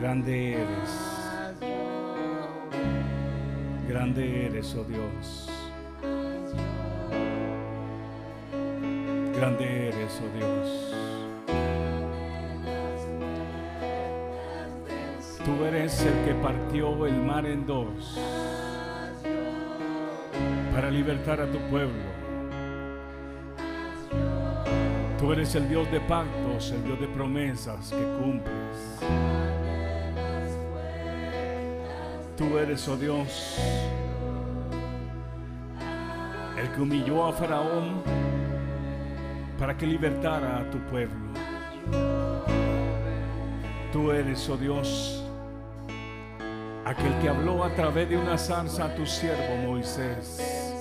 Grande eres. Grande eres, oh Dios. Grande eres, oh Dios. Tú eres el que partió el mar en dos para libertar a tu pueblo. Tú eres el Dios de pactos, el Dios de promesas que cumples. Tú eres, oh Dios, el que humilló a Faraón para que libertara a tu pueblo. Tú eres, oh Dios, aquel que habló a través de una zarza a tu siervo Moisés,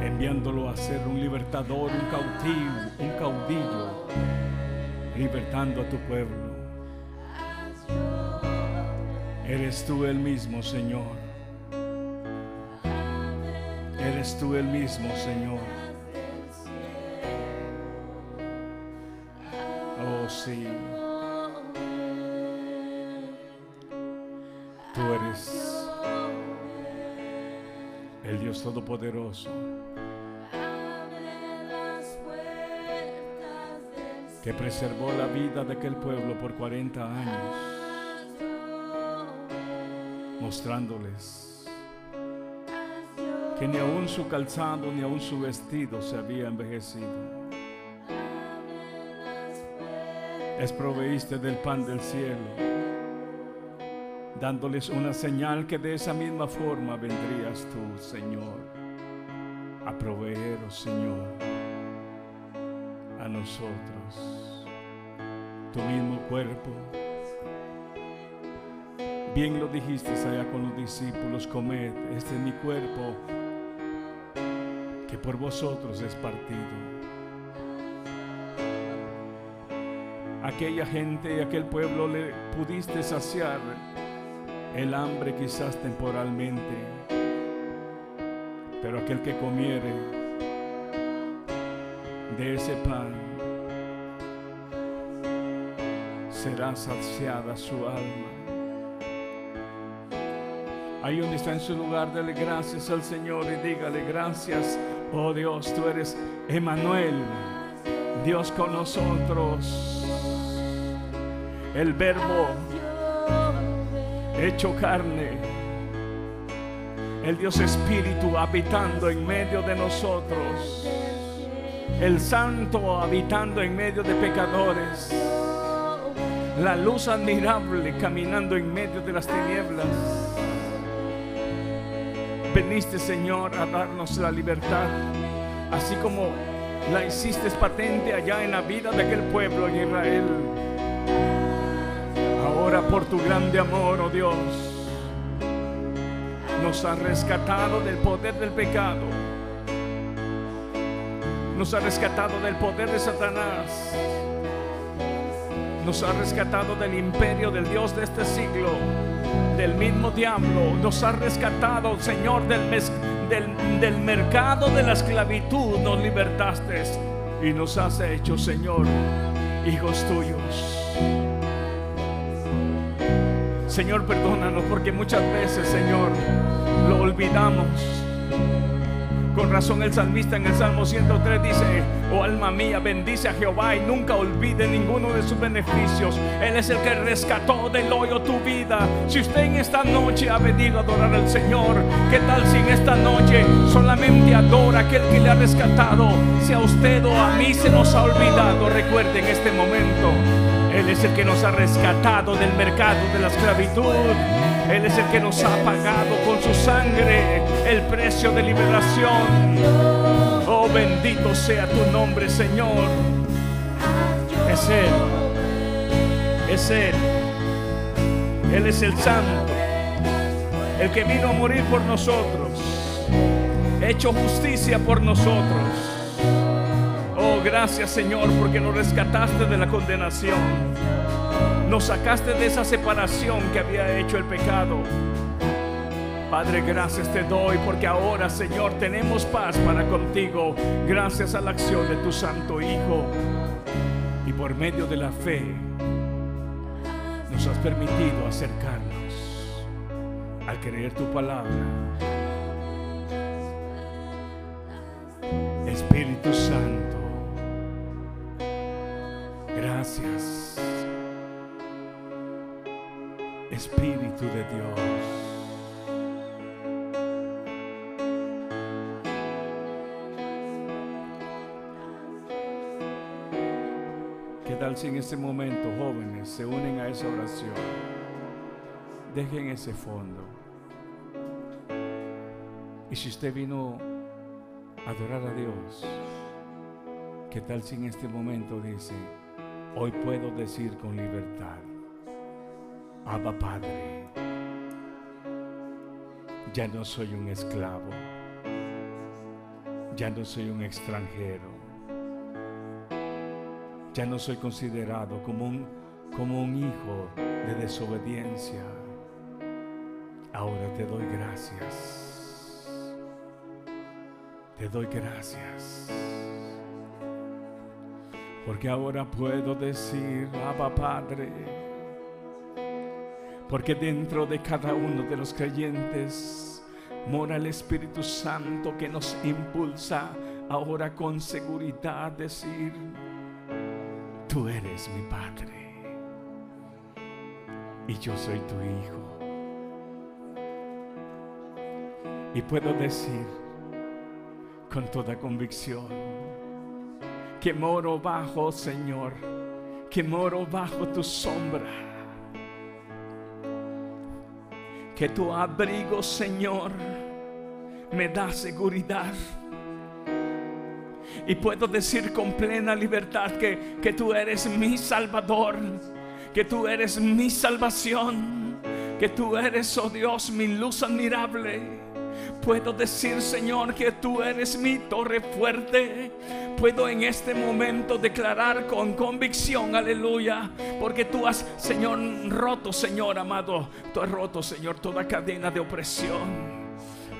enviándolo a ser un libertador, un cautivo, un caudillo, libertando a tu pueblo. Eres tú el mismo, Señor. Eres tú el mismo, Señor. Oh, sí. Tú eres el Dios Todopoderoso que preservó la vida de aquel pueblo por 40 años, mostrándoles que ni aun su calzado ni aun su vestido se había envejecido. Les proveíste del pan del cielo dándoles una señal que de esa misma forma vendrías tú, Señor, a proveer, oh Señor, a nosotros tu mismo cuerpo. Bien lo dijiste allá con los discípulos, comed, este es mi cuerpo que por vosotros es partido. Aquella gente y aquel pueblo le pudiste saciar el hambre quizás temporalmente, pero aquel que comiere de ese pan será saciada su alma. Ahí donde está en su lugar, dele gracias al Señor y dígale gracias, oh Dios, tú eres Emanuel, Dios con nosotros. El verbo hecho carne. El Dios Espíritu habitando en medio de nosotros. El Santo habitando en medio de pecadores. La luz admirable caminando en medio de las tinieblas. Veniste Señor a darnos la libertad, así como la hiciste patente allá en la vida de aquel pueblo en Israel ahora por tu grande amor, oh Dios, nos has rescatado del poder del pecado. Nos ha rescatado del poder de Satanás. Nos ha rescatado del imperio del Dios de este siglo, del mismo diablo. Nos ha rescatado, Señor, del, del, del mercado de la esclavitud. Nos libertaste y nos has hecho, Señor, hijos tuyos. Señor, perdónanos porque muchas veces, Señor, lo olvidamos. Con razón el salmista en el Salmo 103 dice, oh alma mía, bendice a Jehová y nunca olvide ninguno de sus beneficios. Él es el que rescató del hoyo tu vida. Si usted en esta noche ha venido a adorar al Señor, ¿qué tal si en esta noche solamente adora aquel que le ha rescatado? Si a usted o a mí se nos ha olvidado, recuerde en este momento él es el que nos ha rescatado del mercado de la esclavitud. Él es el que nos ha pagado con su sangre el precio de liberación. Oh, bendito sea tu nombre, Señor. Es Él. Es Él. Él es el santo. El que vino a morir por nosotros. Hecho justicia por nosotros gracias Señor porque nos rescataste de la condenación. Nos sacaste de esa separación que había hecho el pecado. Padre, gracias te doy porque ahora, Señor, tenemos paz para contigo gracias a la acción de tu Santo Hijo. Y por medio de la fe nos has permitido acercarnos al creer tu palabra. Espíritu Santo, gracias. Espíritu de Dios. ¿Qué tal si en este momento jóvenes se unen a esa oración? Dejen ese fondo. Y si usted vino a adorar a Dios, ¿qué tal si en este momento dice, hoy puedo decir con libertad, Abba Padre, ya no soy un esclavo, ya no soy un extranjero ya no soy considerado como un, como un hijo de desobediencia. Ahora te doy gracias. Te doy gracias. Porque ahora puedo decir, Abba Padre. Porque dentro de cada uno de los creyentes mora el Espíritu Santo que nos impulsa ahora con seguridad decir, tú eres mi Padre y yo soy tu Hijo. Y puedo decir con toda convicción que moro bajo, Señor, que moro bajo tu sombra. Que tu abrigo, Señor, me da seguridad y puedo decir con plena libertad que, que tú eres mi salvador, que tú eres mi salvación, que tú eres, oh Dios, mi luz admirable. Puedo decir, Señor, que tú eres mi torre fuerte. Puedo en este momento declarar con convicción, aleluya, porque tú has, Señor, roto, Señor amado, tú has roto, Señor, toda cadena de opresión.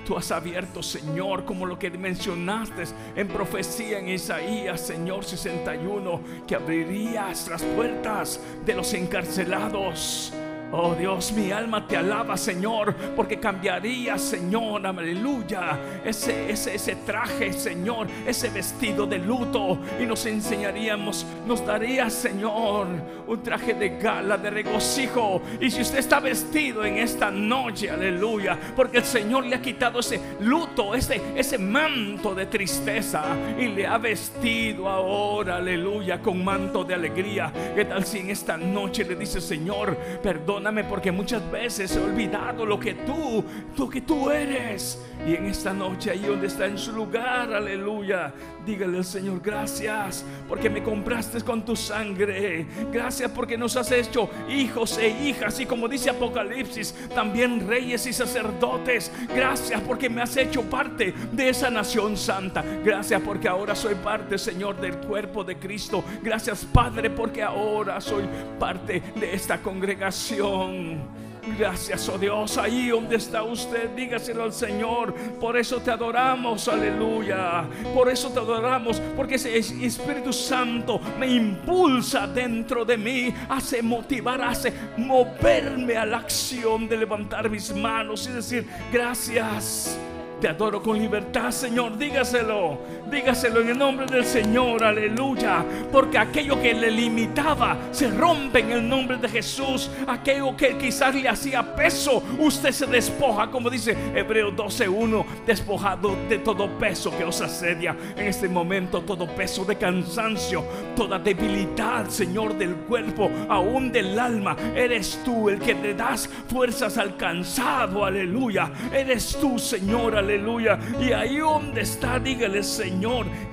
Tú has abierto, Señor, como lo que mencionaste en profecía en Isaías, Señor 61, que abrirías las puertas de los encarcelados Oh Dios, mi alma te alaba, Señor, porque cambiaría, Señor, aleluya, ese, ese, ese traje, Señor, ese vestido de luto y nos enseñaríamos, nos daría, Señor, un traje de gala, de regocijo. Y si usted está vestido en esta noche, aleluya, porque el Señor le ha quitado ese luto, ese, ese manto de tristeza y le ha vestido ahora, aleluya, con manto de alegría. ¿Qué tal si en esta noche le dice, Señor, perdón? Perdóname porque muchas veces he olvidado lo que tú, lo que tú eres. Y en esta noche, ahí donde está en su lugar, aleluya, dígale al Señor, gracias porque me compraste con tu sangre. Gracias porque nos has hecho hijos e hijas. Y como dice Apocalipsis, también reyes y sacerdotes. Gracias porque me has hecho parte de esa nación santa. Gracias porque ahora soy parte, Señor, del cuerpo de Cristo. Gracias, Padre, porque ahora soy parte de esta congregación. Gracias, oh Dios, ahí donde está usted, dígaselo al Señor. Por eso te adoramos, aleluya. Por eso te adoramos, porque ese Espíritu Santo me impulsa dentro de mí, hace motivar, hace moverme a la acción de levantar mis manos y decir, gracias. Te adoro con libertad, Señor. Dígaselo. Dígaselo en el nombre del Señor. Aleluya. Porque aquello que le limitaba se rompe en el nombre de Jesús. Aquello que quizás le hacía peso, usted se despoja, como dice Hebreo 12:1, despojado de todo peso que os asedia en este momento, todo peso de cansancio, toda debilidad, Señor, del cuerpo, aún del alma. Eres tú el que te das fuerzas al cansado. Aleluya. Eres tú, Señor aleluya. Y ahí donde está, dígale, Señor,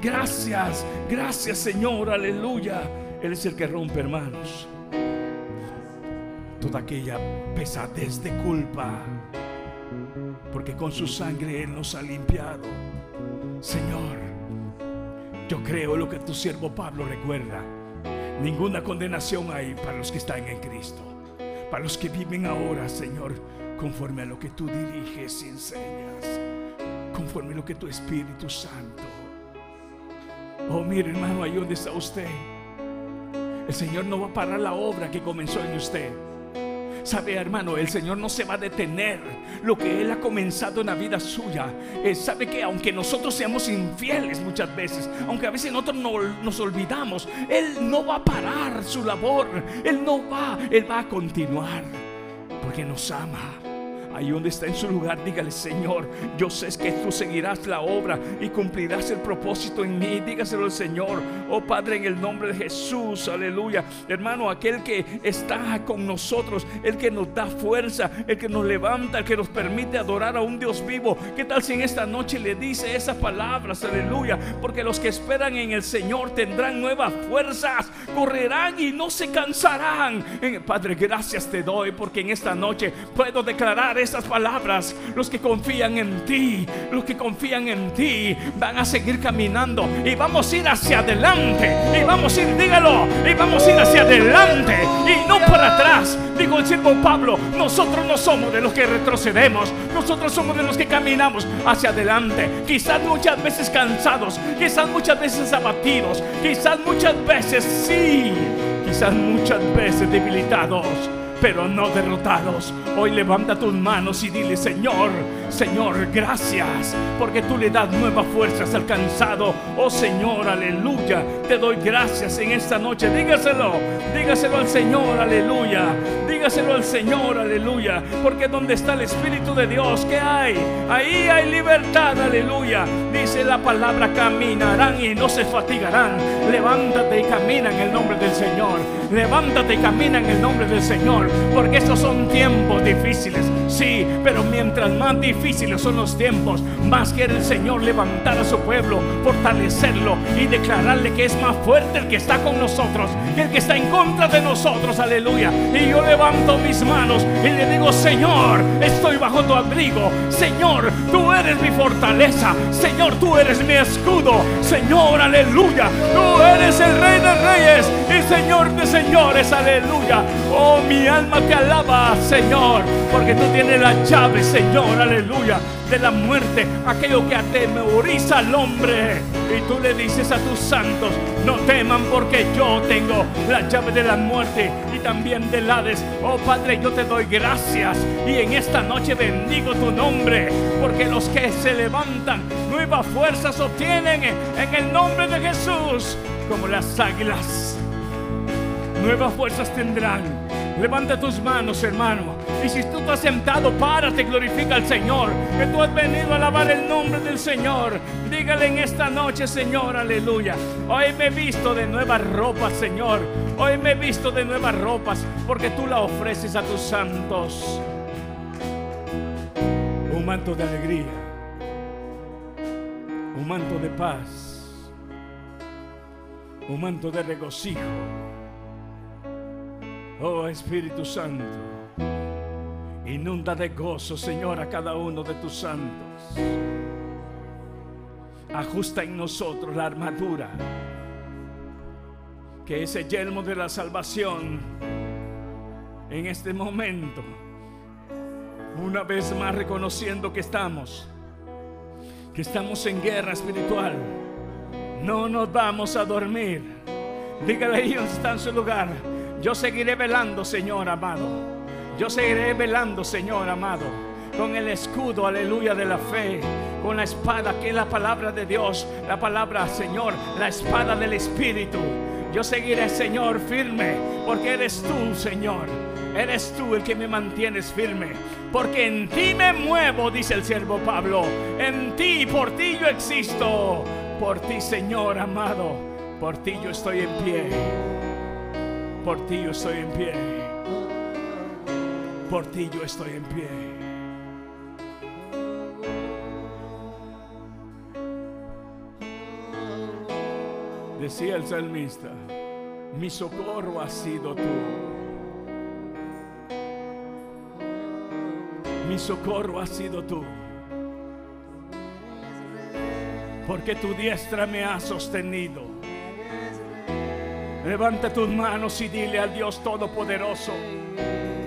gracias, gracias, Señor, aleluya. Él es el que rompe, hermanos, toda aquella pesadez de culpa, porque con su sangre Él nos ha limpiado. Señor, yo creo lo que tu siervo Pablo recuerda. Ninguna condenación hay para los que están en Cristo, para los que viven ahora, Señor, conforme a lo que tú diriges y enseñas conforme lo que tu Espíritu Santo. Oh, mire hermano, donde está usted. El Señor no va a parar la obra que comenzó en usted. Sabe, hermano, el Señor no se va a detener. Lo que Él ha comenzado en la vida suya. Él sabe que aunque nosotros seamos infieles muchas veces, aunque a veces nosotros no, nos olvidamos, Él no va a parar su labor. Él no va, Él va a continuar. Porque nos ama. Ahí donde está en su lugar, dígale, Señor, yo sé que tú seguirás la obra y cumplirás el propósito en mí. Dígaselo al Señor. Oh Padre, en el nombre de Jesús, aleluya. Hermano, aquel que está con nosotros, el que nos da fuerza, el que nos levanta, el que nos permite adorar a un Dios vivo. ¿Qué tal si en esta noche le dice esas palabras, aleluya? Porque los que esperan en el Señor tendrán nuevas fuerzas, correrán y no se cansarán. Padre, gracias te doy porque en esta noche puedo declarar estas palabras, los que confían en ti, los que confían en ti, van a seguir caminando y vamos a ir hacia adelante. Y vamos a ir, dígalo, y vamos a ir hacia adelante y no para atrás. Dijo el siervo Pablo, nosotros no somos de los que retrocedemos, nosotros somos de los que caminamos hacia adelante. Quizás muchas veces cansados, quizás muchas veces abatidos, quizás muchas veces sí, quizás muchas veces debilitados pero no derrotados. Hoy levanta tus manos y dile, Señor, Señor, gracias, porque tú le das nuevas fuerzas al cansado. Oh Señor, aleluya. Te doy gracias en esta noche. Dígaselo, dígaselo al Señor, aleluya. Dígaselo al Señor, aleluya. Porque donde está el Espíritu de Dios, ¿qué hay? Ahí hay libertad, aleluya. Dice la palabra, caminarán y no se fatigarán. Levántate y camina en el nombre del Señor. Levántate y camina en el nombre del Señor porque estos son tiempos difíciles. Sí, pero mientras más difíciles son los tiempos, más quiere el Señor levantar a su pueblo, fortalecerlo y declararle que es más fuerte el que está con nosotros que el que está en contra de nosotros. Aleluya. Y yo levanto mis manos y le digo, Señor, estoy bajo tu abrigo. Señor, tú eres mi fortaleza. Señor, tú eres mi escudo. Señor, aleluya. Tú eres el rey de reyes y Señor de señores. Aleluya. Oh, mi alma te alaba, Señor, porque tú tienes la llave, Señor, aleluya, de la muerte, aquello que atemoriza al hombre. Y tú le dices a tus santos, no teman porque yo tengo la llave de la muerte y también del Hades. Oh Padre, yo te doy gracias y en esta noche bendigo tu nombre, porque los que se levantan, nuevas fuerzas obtienen en el nombre de Jesús, como las águilas. Nuevas fuerzas tendrán Levanta tus manos, hermano. Y si tú estás sentado, párate, glorifica al Señor. Que tú has venido a alabar el nombre del Señor. Dígale en esta noche, Señor, aleluya. Hoy me he visto de nuevas ropas, Señor. Hoy me he visto de nuevas ropas porque tú la ofreces a tus santos. Un manto de alegría. Un manto de paz. Un manto de regocijo Oh Espíritu Santo, inunda de gozo, Señor, a cada uno de tus santos. Ajusta en nosotros la armadura, que ese yelmo de la salvación en este momento, una vez más reconociendo que estamos, que estamos en guerra espiritual, no nos vamos a dormir. Dígale ahí donde está en su lugar. Yo seguiré velando, Señor amado. Yo seguiré velando, Señor amado. Con el escudo, aleluya, de la fe. Con la espada que es la palabra de Dios. La palabra, Señor, la espada del Espíritu. Yo seguiré, Señor, firme. Porque eres tú, Señor. Eres tú el que me mantienes firme. Porque en ti me muevo, dice el siervo Pablo. En ti, por ti yo existo. Por ti, Señor amado. Por ti yo estoy en pie. Por ti yo estoy en pie. Por ti yo estoy en pie. Decía el salmista, mi socorro ha sido tú. Mi socorro ha sido tú. Porque tu diestra me ha sostenido. Levanta tus manos y dile al Dios Todopoderoso,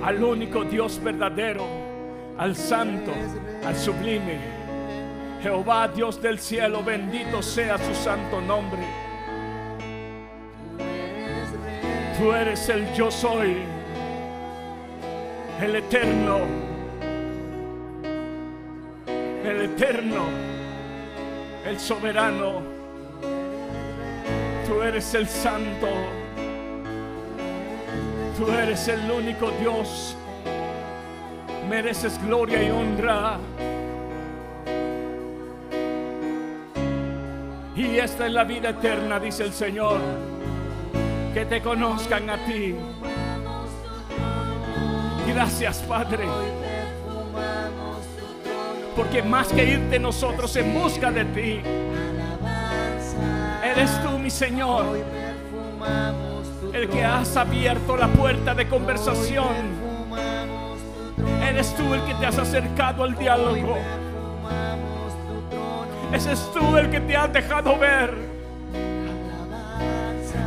al único Dios verdadero, al Santo, al Sublime. Jehová, Dios del cielo, bendito sea su santo nombre. Tú eres el yo soy. el eterno, el eterno, el soberano. Tú eres el santo. Tú eres el único Dios. Mereces gloria y honra. Y esta es la vida eterna, dice el Señor. Que te conozcan a ti. Gracias, Padre. Porque más que irte nosotros en busca de ti, eres tú, mi Señor, el que has abierto la puerta de conversación. Eres tú el que te has acercado al diálogo. Ese es tú el que te has dejado ver.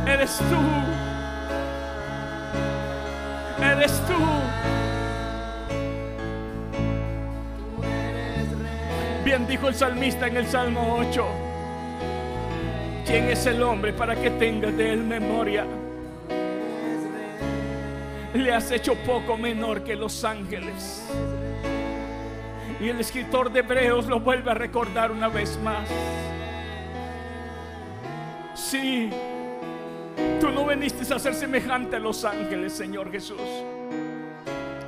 Eres tú. Eres tú. Bien dijo el salmista en el Salmo 8. ¿Quién es el hombre para que tenga de él memoria? Le has hecho poco menor que los ángeles. Y el escritor de Hebreos lo vuelve a recordar una vez más. Sí, tú no viniste a ser semejante a los ángeles, Señor Jesús.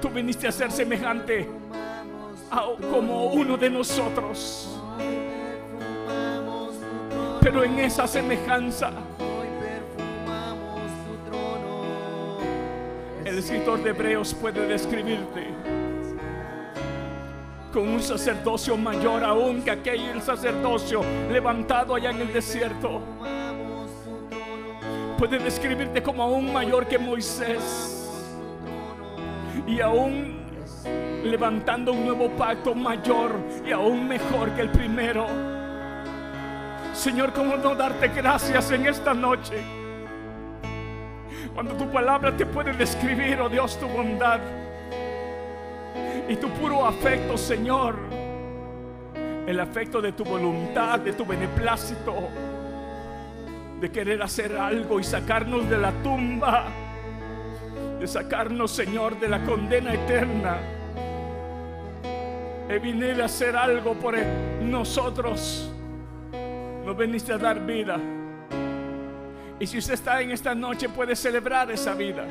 Tú viniste a ser semejante a, como uno de nosotros. Pero en esa semejanza, el escritor de Hebreos puede describirte con un sacerdocio mayor aún que aquel sacerdocio levantado allá en el desierto. Puede describirte como aún mayor que Moisés y aún levantando un nuevo pacto mayor y aún mejor que el primero. Señor, ¿cómo no darte gracias en esta noche? Cuando tu palabra te puede describir, oh Dios, tu bondad y tu puro afecto, Señor. El afecto de tu voluntad, de tu beneplácito, de querer hacer algo y sacarnos de la tumba, de sacarnos, Señor, de la condena eterna. He venido a hacer algo por nosotros. Nos veniste a dar vida. Y si usted está en esta noche, puede celebrar esa vida.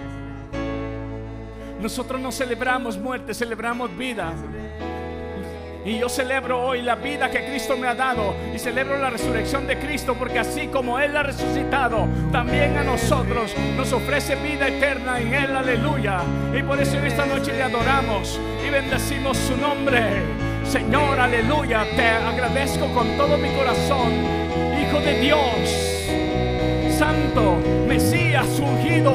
Nosotros no celebramos muerte, celebramos vida. Y yo celebro hoy la vida que Cristo me ha dado y celebro la resurrección de Cristo porque así como Él ha resucitado, también a nosotros nos ofrece vida eterna en Él, aleluya. Y por eso en esta noche le adoramos y bendecimos su nombre. Señor, aleluya, te agradezco con todo mi corazón, Hijo de Dios, Santo, Mesías ungido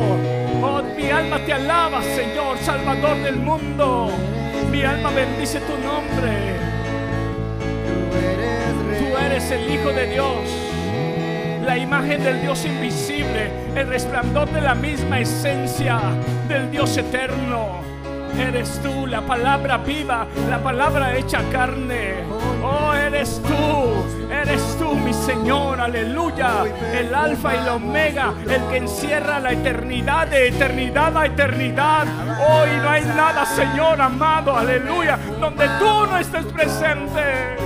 Oh, mi alma te alaba, Señor, Salvador del mundo. Mi alma bendice tu nombre. Tú eres el Hijo de Dios, la imagen del Dios invisible, el resplandor de la misma esencia del Dios eterno. Eres tú, la palabra viva, la palabra hecha carne. Oh, eres tú, eres tú, mi Señor, aleluya. El alfa y la omega, el que encierra la eternidad de eternidad a eternidad. Hoy no hay nada, Señor amado, aleluya, donde tú no estés presente.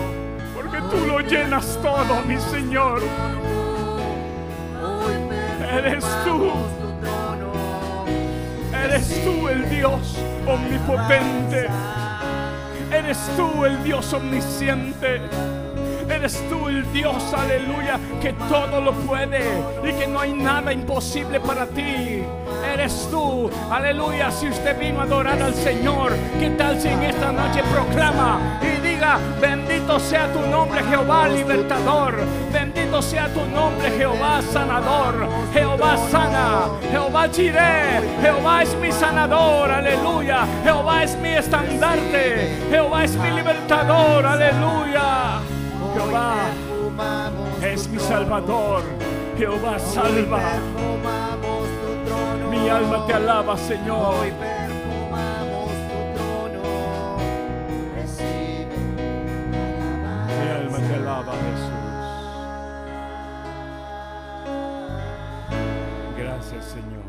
Porque tú lo llenas todo, mi Señor. Eres tú. Eres tú el Dios omnipotente. Eres tú el Dios omnisciente. Eres tú el Dios, aleluya, que todo lo puede y que no hay nada imposible para ti. Eres tú, aleluya, si usted vino a adorar al Señor, ¿qué tal si en esta noche proclama y bendito sea tu nombre Jehová libertador, bendito sea tu nombre Jehová sanador, Jehová sana, Jehová chiré, Jehová es mi sanador, aleluya, Jehová es mi estandarte, Jehová es mi libertador, aleluya. Jehová es mi salvador. Jehová salva. Mi alma te alaba, Señor. Señor.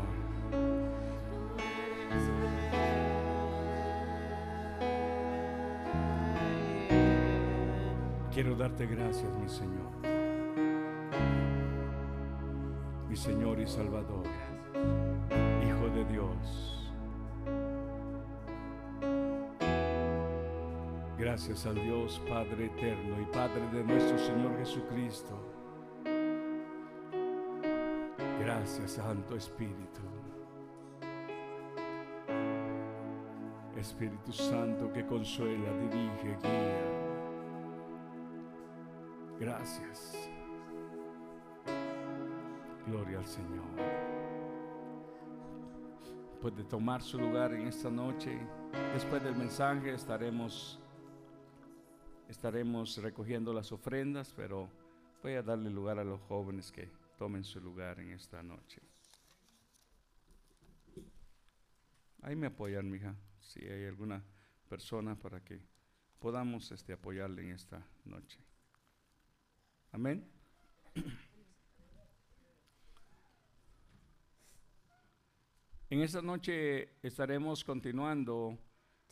Quiero darte gracias, mi Señor. Mi Señor y Salvador, Hijo de Dios. Gracias al Dios Padre eterno y Padre de nuestro Señor Jesucristo Gracias, Santo Espíritu. Espíritu Santo que consuela, dirige, guía. Gracias. Gloria al Señor. Puede tomar su lugar en esta noche. Después del mensaje estaremos estaremos recogiendo las ofrendas, pero voy a darle lugar a los jóvenes que tomen su lugar en esta noche. Ahí me apoyan, mija, si hay alguna persona para que podamos este, apoyarle en esta noche. Amén. En esta noche estaremos continuando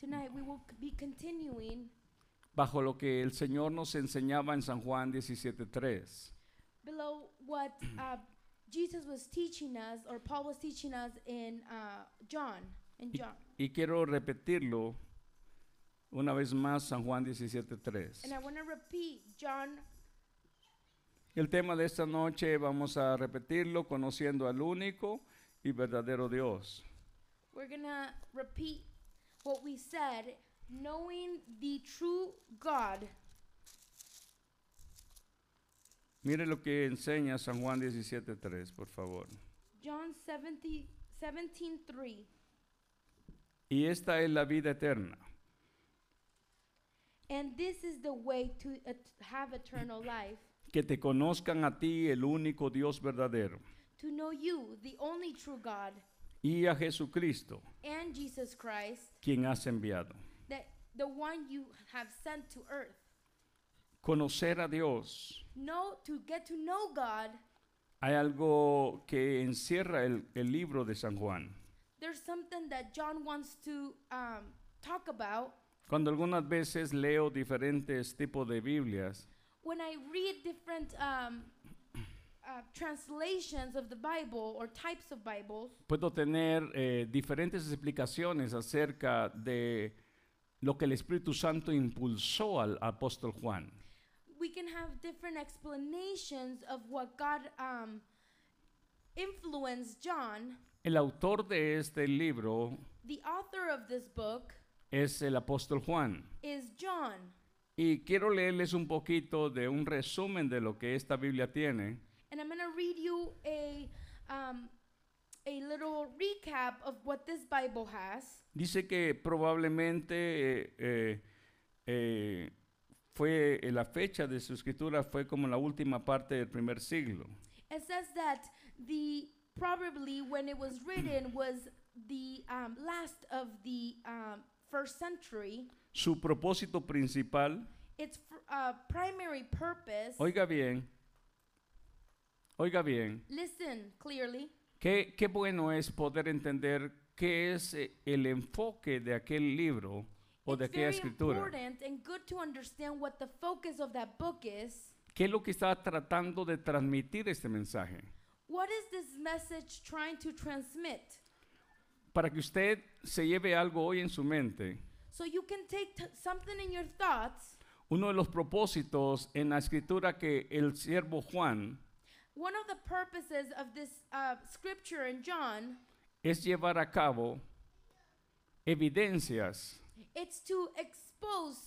Tonight we will be continuing bajo lo que el Señor nos enseñaba en San Juan 17:3. Below what uh, Jesus was teaching us, or Paul was teaching us in uh, John. In Y, John. y quiero repetirlo una vez más, San Juan 17:3. And I want to repeat John. El tema de esta noche vamos a repetirlo conociendo al único y verdadero Dios. We're going to repeat what we said, knowing the true God. Mire lo que enseña San Juan 17:3, por favor. John 17, 17 Y esta es la vida eterna, And this is the way to have eternal life, que te conozcan a ti, el único Dios verdadero, to know you, the only true God, y a Jesucristo, and Jesus Christ, quien has enviado. that the one you have sent to earth. Conocer a Dios. Know to get to know God. Hay algo que encierra el, el libro de San Juan. There's something that John wants to um, talk about. Cuando algunas veces leo diferentes tipos de Biblias, When I read different um, uh, translations of the Bible or types of Bibles, puedo tener eh, diferentes explicaciones acerca de lo que el Espíritu Santo impulsó al apóstol Juan. We can have different explanations of what God um, influenced John. El autor de este libro The author of this book es el apóstol Juan. is John. Y quiero leerles un poquito de un resumen de lo que esta Biblia tiene. And I'm going to read you a, um, a little recap of what this Bible has. Dice que probablemente eh, eh, eh, fue eh, la fecha de su escritura fue como la última parte del primer siglo. It says that the probably when it was written was the um, last of the um, first century. Su propósito principal, Its uh, primary purpose. oiga bien, oiga bien, Listen clearly. qué, qué bueno es poder entender qué es eh, el enfoque de aquel libro o de aquella escritura. ¿Qué es lo que está tratando de transmitir este mensaje? What is this message trying to transmit? Para que usted se lleve algo hoy en su mente, So you can take something in your thoughts. uno de los propósitos en la escritura que el siervo Juan One of the purposes of this uh, scripture in John, es llevar a cabo evidencias it's to expose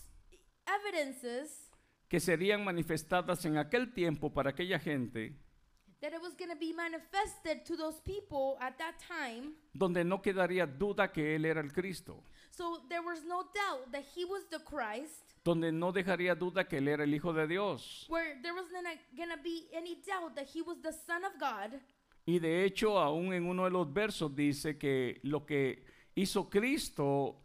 evidences que serían manifestadas en aquel tiempo para aquella gente that it was going to be manifested to those people at that time. donde no quedaría duda que él era el Cristo, So there was no doubt that he was the Christ, donde no dejaría duda que él era el Hijo de Dios. where there wasn't going to be any doubt that he was the Son of God. Y de hecho, aún en uno de los versos dice que lo que hizo Cristo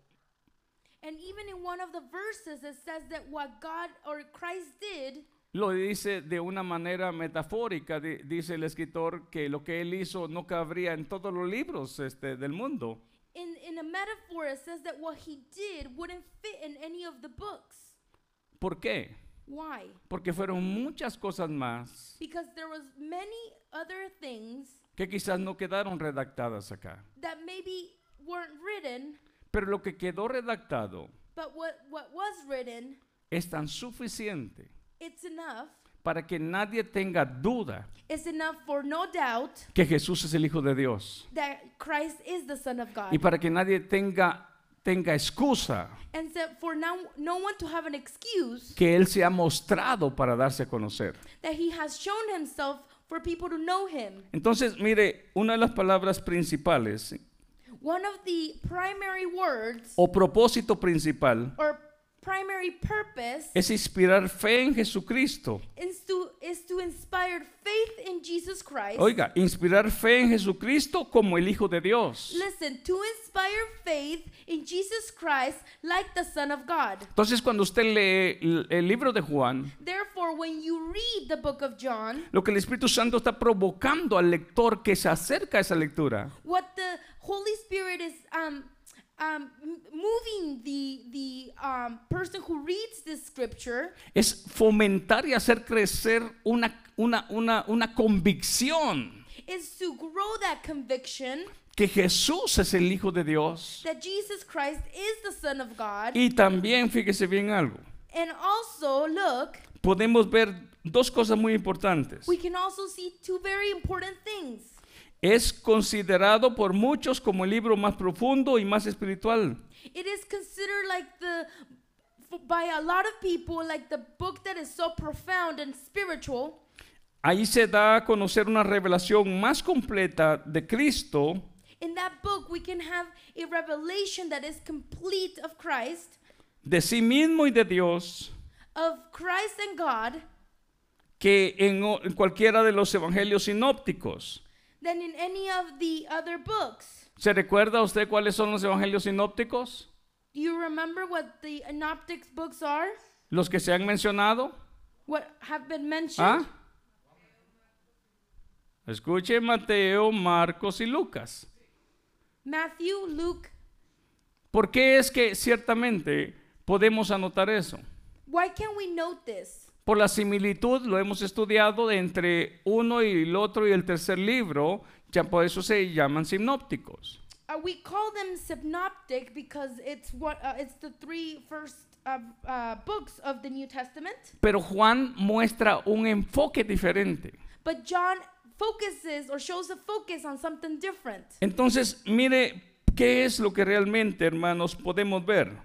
And even in one of the verses, it says that what God or Christ did, lo dice de una manera metafórica, di- dice el escritor que lo que él hizo no cabría en todos los libros este, del mundo. in, in a metaphor, it says that what he did wouldn't fit in any of the books. ¿Por qué? Why? Porque fueron muchas cosas más Because there was many other things que quizás no quedaron redactadas acá. that maybe weren't written, Pero lo que quedó redactado but what, what was written, es tan suficiente it's enough. para que nadie tenga duda It's enough for no doubt que Jesús es el Hijo de Dios. that Christ is the Son of God. Y para que nadie tenga, tenga excusa and so for now, no one to have an excuse que Él se ha mostrado para darse a conocer. that he has shown himself for people to know him. Entonces, mire, una de las palabras principales One of the primary words o propósito principal or primary purpose es inspirar fe en Jesucristo. is to, is to inspire faith in Jesus Christ. Oiga, inspirar fe en Jesucristo como el Hijo de Dios. Listen, to inspire faith in Jesus Christ like the Son of God. Entonces, cuando usted lee el, el libro de Juan, Therefore, when you read the book of John, lo que el Espíritu Santo está provocando al lector que se acerca a esa lectura what the Holy Spirit is um, um, moving the, the um, person who reads this scripture es fomentar y hacer crecer una, una, una, una convicción is to grow that conviction que Jesús es el Hijo de Dios. that Jesus Christ is the Son of God. Y también, fíjese bien algo, And also, look, podemos ver dos cosas muy importantes. we can also see two very important things. Es considerado por muchos como el libro más profundo y más espiritual. It is considered like the, by a lot of people, like the book that is so profound and spiritual. Ahí se da a conocer una revelación más completa de Cristo In that book, we can have a revelation that is complete of Christ, de sí mismo y de Dios of Christ and God, que en, en cualquiera de los evangelios sinópticos. Than in any of the other books. ¿Se recuerda usted cuáles son los evangelios sinópticos? Do you remember what the synoptic books are? Los que se han mencionado. What have been mentioned? ¿Ah? Escuche Mateo, Marcos y Lucas. Matthew, Luke. ¿Por qué es que ciertamente podemos anotar eso? Why can we note this? Por la similitud, lo hemos estudiado entre uno y el otro y el tercer libro, ya por eso se llaman sinópticos. Uh, we call them synoptic because it's what uh, it's the three first uh, uh, books of the New Testament. Pero Juan muestra un enfoque diferente. But John focuses or shows a focus on something different. Entonces, mire qué es lo que realmente, hermanos, podemos ver.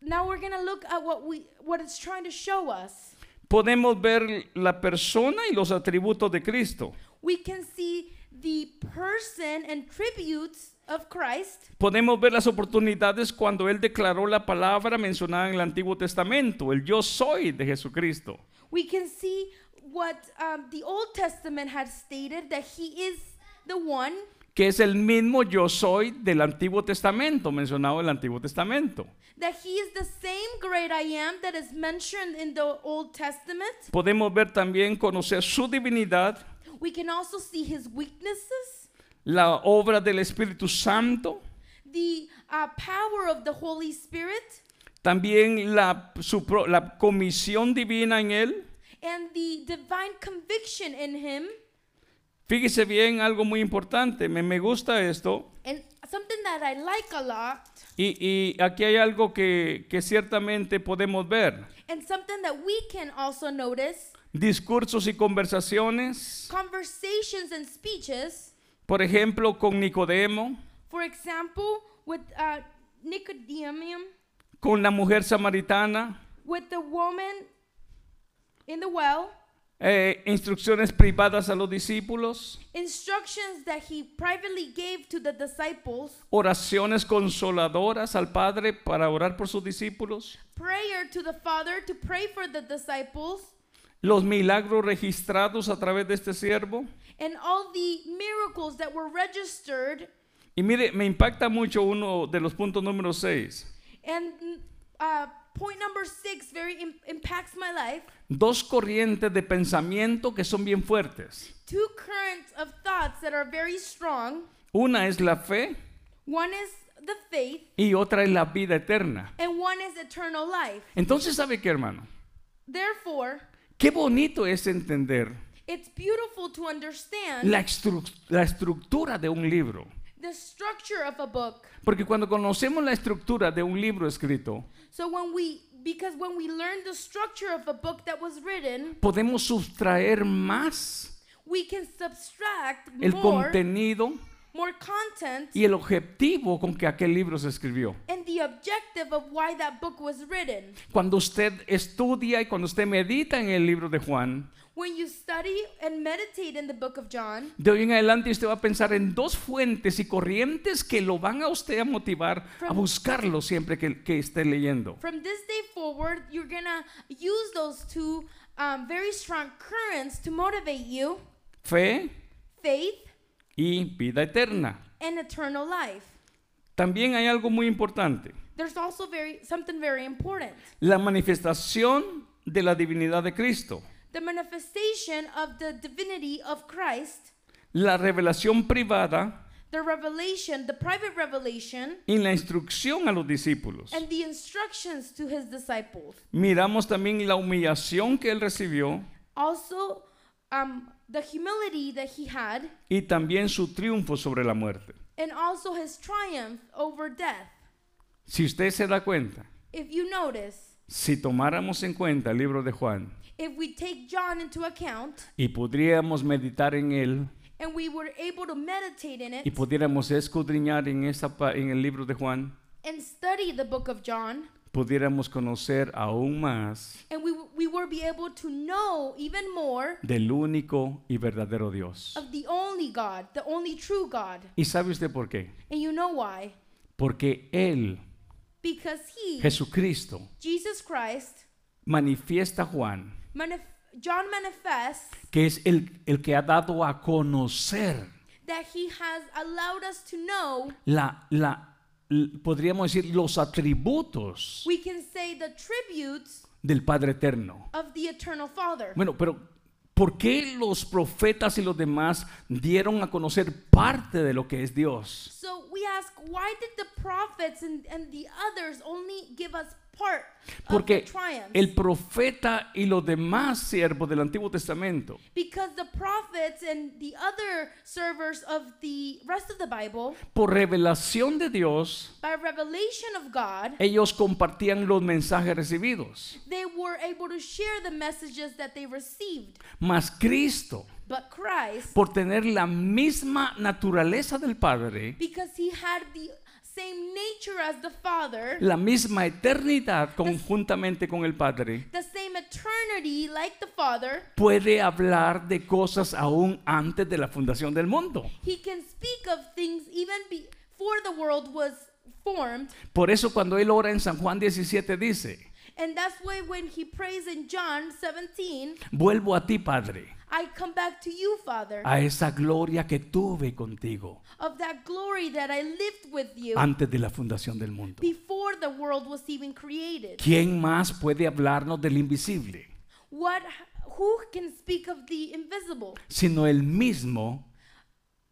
Now we're gonna look at what we what it's trying to show us. Podemos ver la persona y los atributos de Cristo. We can see the person and tributes of Christ. Podemos ver las oportunidades cuando Él declaró la palabra mencionada en el Antiguo Testamento, el yo soy de Jesucristo. We can see what um, the Old Testament had stated that He is the one, que es el mismo yo soy del Antiguo Testamento, mencionado en el Antiguo Testamento. that He is the same great I am that is mentioned in the Old Testament. Podemos ver también, conocer su divinidad, We can also see His weaknesses, la obra del Espíritu Santo, the uh, power of the Holy Spirit, también la, su pro- la comisión divina en Él. and the divine conviction in Him. Fíjese bien algo muy importante, me, me gusta esto. And something that I like a lot, Y, y aquí hay algo que, que ciertamente podemos ver. and something that we can also notice. Discursos y conversaciones, conversations and speeches, por ejemplo, con Nicodemo, for example, with uh, Nicodemus, con la mujer samaritana, with the woman in the well, eh, instrucciones privadas a los discípulos, instructions that he privately gave to the disciples, oraciones consoladoras al Padre para orar por sus discípulos, prayer to the Father to pray for the disciples, los milagros registrados a través de este siervo. and all the miracles that were registered. Y mire, me impacta mucho uno de los puntos número 6. And uh, point number six very im- impacts my life. Dos corrientes de pensamiento que son bien fuertes. Two currents of thoughts that are very strong. Una es la fe One is the faith, y otra es la vida eterna. and one is eternal life. Entonces, ¿sabe qué, hermano? Therefore, qué bonito es entender it's beautiful to understand la, estru- la estructura de un libro. The structure of a book. Porque cuando conocemos la estructura de un libro escrito, So when we because when we learn the structure of a book that was written, podemos sustraer más we can subtract el more contenido more content y el objetivo con que aquel libro se escribió. and the objective of why that book was written. Cuando usted estudia y cuando usted medita en el libro de Juan, When you study and meditate in the book of John, de hoy en adelante usted va a pensar en dos fuentes y corrientes que lo van a usted a motivar a buscarlo siempre que, que esté leyendo. from this day forward, you're gonna use those two um, very strong currents to motivate you Fe faith y vida eterna. and eternal life. También hay algo muy importante. There's also very something very important. La manifestación de la divinidad de Cristo. The manifestation of the divinity of Christ, La revelación privada the revelation, the private revelation, y la instrucción a los discípulos. and the instructions to his disciples. Miramos también la humillación que él recibió Also, um, the humility that he had, y también su triunfo sobre la muerte. and also his triumph over death. Si usted se da cuenta, If you notice, si tomáramos en cuenta el libro de Juan if we take John into account y podríamos meditar en él and we were able to meditate in y it pudiéramos escudriñar en, esa, en el libro de Juan, and study the book of John, pudiéramos conocer aún más and we, we were be able to know even more del único y verdadero Dios. of the only God, the only true God. ¿Y sabe usted por qué? And you know why? Porque Él, Because he, Jesucristo, Jesus Christ, manifiesta a Juan manif- John manifests que es el, el que ha dado a conocer that he has allowed us to know, la, la, podríamos decir, los atributos we can say the tributes del Padre Eterno. of the eternal Father. Bueno, pero ¿por qué los profetas y los demás dieron a conocer parte de lo que es Dios? So we ask, why did the prophets and, and the others only give us Porque el profeta y los demás siervos del Antiguo Testamento because the prophets and the other servers of the rest of the Bible, por revelación de Dios, by revelation of God, ellos compartían los mensajes recibidos. they were able to share the messages that they received. Mas Cristo, But Christ, por tener la misma naturaleza del Padre, because he had the same nature as the Father, la misma eternidad conjuntamente con el Padre, the same eternity like the Father, puede hablar de cosas aún antes de la fundación del mundo. he can speak of things even before the world was formed. Por eso cuando él ora en San Juan 17 dice, And that's why when he prays in John 17, vuelvo a ti, Padre, I come back to you, Father, a esa gloria que tuve contigo of that glory that I lived with you antes de la fundación del mundo. before the world was even created. ¿Quién más puede hablarnos del invisible? What who can speak of the invisible Sino el mismo,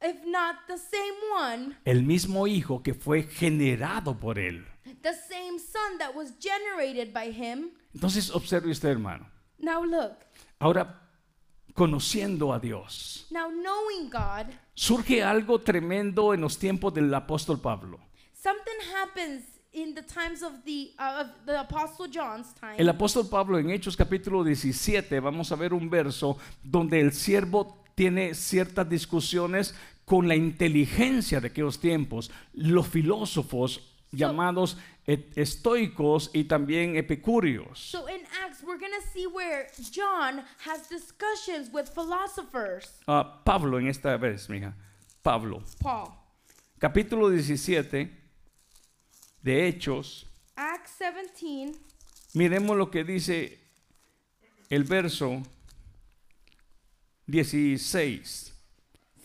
if not the same one, el mismo Hijo que fue generado por él. The same son that was generated by him? Entonces observe usted, hermano. Now look, Ahora, conociendo a Dios, now knowing God, surge algo tremendo en los tiempos del apóstol Pablo. something happens in the times of the uh, of the apostle John's time. El apóstol Pablo en Hechos capítulo 17, vamos a ver un verso donde el siervo tiene ciertas discusiones con la inteligencia de aquellos tiempos, los filósofos llamados estoicos y también epicúreos. So in Acts, we're going to see where John has discussions with philosophers. Ah, Pablo en esta vez, mija, Pablo, Paul. capítulo 17 de Hechos, Acts 17, miremos lo que dice el verso 16.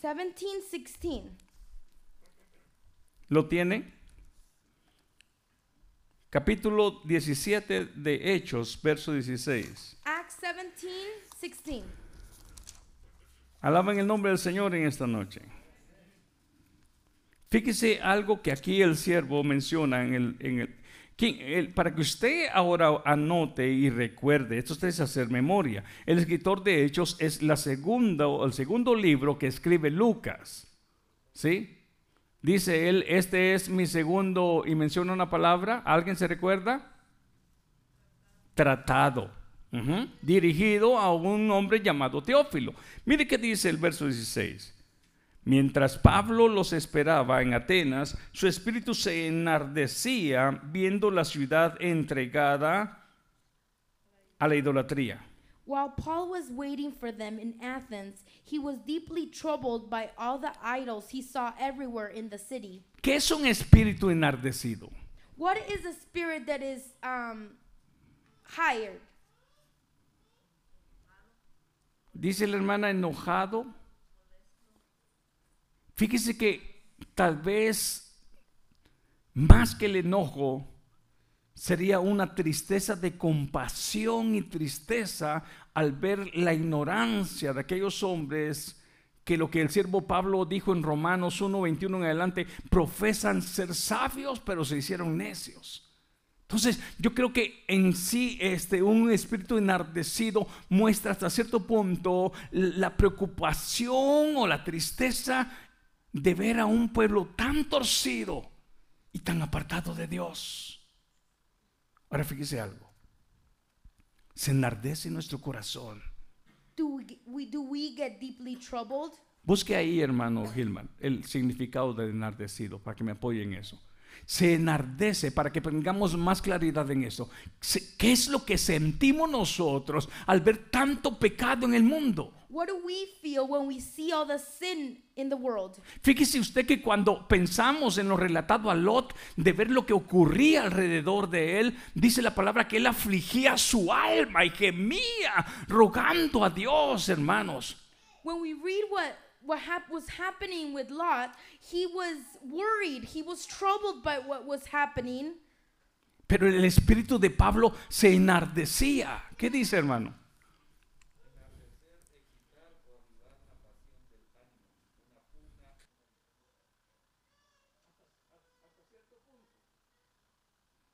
17, 16. ¿Lo tiene? Capítulo 17 de Hechos, verso 16. Acts 17, 16. Alaban el nombre del Señor en esta noche. Fíjese algo que aquí el siervo menciona en el, en el- para que usted ahora anote y recuerde, esto es hacer memoria. El escritor de Hechos es la segunda, o el segundo libro que escribe Lucas. ¿Sí? Dice él, este es mi segundo, y menciona una palabra, ¿alguien se recuerda? Tratado. Dirigido a un hombre llamado Teófilo. Mire qué dice el verso 16. Mientras Pablo los esperaba en Atenas, su espíritu se enardecía viendo la ciudad entregada a la idolatría. While Paul was waiting for them in Athens, he was deeply troubled by all the idols he saw everywhere in the city. ¿Qué es un espíritu enardecido? What is a spirit that is um, hired? Dice la hermana enojado. Fíjese que tal vez más que el enojo sería una tristeza de compasión y tristeza al ver la ignorancia de aquellos hombres que lo que el siervo Pablo dijo en Romanos 1:21 en adelante, profesan ser sabios, pero se hicieron necios. Entonces, yo creo que en sí este un espíritu enardecido muestra hasta cierto punto la preocupación o la tristeza de ver a un pueblo tan torcido y tan apartado de Dios. Ahora fíjese algo. Se enardece nuestro corazón. Do we, do we get deeply troubled? Busque ahí, hermano Gilman, el significado de enardecido para que me apoye en eso. Se enardece para que tengamos más claridad en eso. ¿Qué es lo que sentimos nosotros al ver tanto pecado en el mundo? What do we feel when we see all the sin in the world? Fíjese usted que cuando pensamos en lo relatado a Lot, de ver lo que ocurría alrededor de él, dice la palabra que él afligía su alma y gemía rogando a Dios, hermanos. When we read what what hap- was happening with Lot, he was worried. He was troubled by what was happening. Pero el espíritu de Pablo se enardecía. ¿Qué dice, hermano?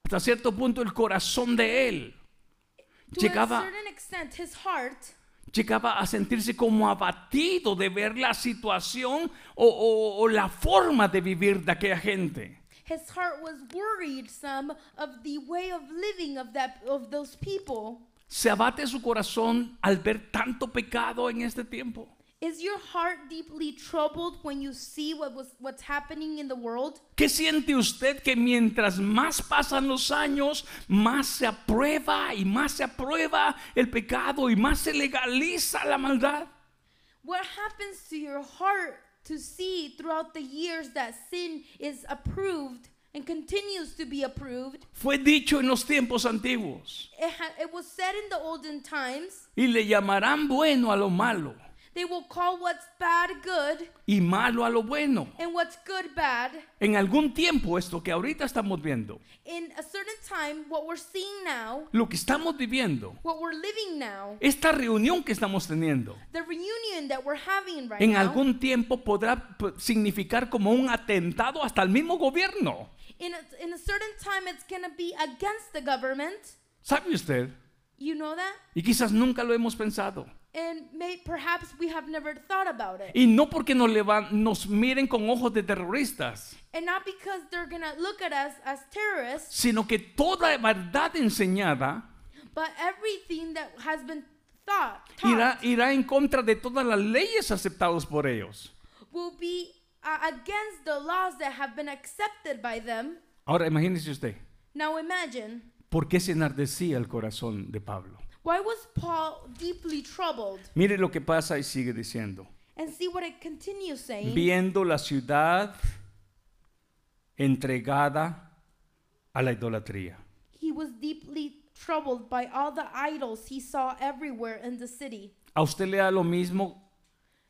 Hasta cierto punto el corazón de él To llegaba, certain extent, his heart llegaba a sentirse como abatido de ver la situación o, o- o la forma de vivir de aquella gente. his heart was worried some of the way of living of that of those people. Se abate su corazón al ver tanto pecado en este tiempo. Is your heart deeply troubled when you see what was what's happening in the world? ¿Qué siente usted que mientras más pasan los años, más se aprueba y más se aprueba el pecado y más se legaliza la maldad? What happens to your heart to see throughout the years that sin is approved and continues to be approved? Fue dicho en los tiempos antiguos. It, it was said in the olden times, Y le llamarán bueno a lo malo they will call what's bad good y malo a lo bueno. and what's good bad. En algún tiempo, esto que ahorita estamos viendo, In a certain time, what we're seeing now, lo que estamos viviendo, what we're living now, esta reunión que estamos teniendo, the reunion that we're having right en now, algún tiempo podrá significar como un atentado hasta el mismo gobierno. in a, in a certain time, it's to be against the government. ¿Sabe usted? You know that? Y quizás nunca lo hemos pensado. And may, perhaps we have never thought about it. Y no porque nos, levan- nos miren con ojos de terroristas, And not because they're going to look at us as terrorists, sino que toda verdad enseñada but everything that has been thought, irá en contra de todas las leyes aceptadas por ellos. will be uh, against the laws that have been accepted by them. Ahora imagínese usted, Now imagine, ¿por qué se enardecía el corazón de Pablo? Why was Paul deeply troubled? Mire lo que pasa y sigue diciendo. And see what it continues saying. Viendo la ciudad entregada a la idolatría. He was deeply troubled by all the idols he saw everywhere in the city. ¿A usted le da lo mismo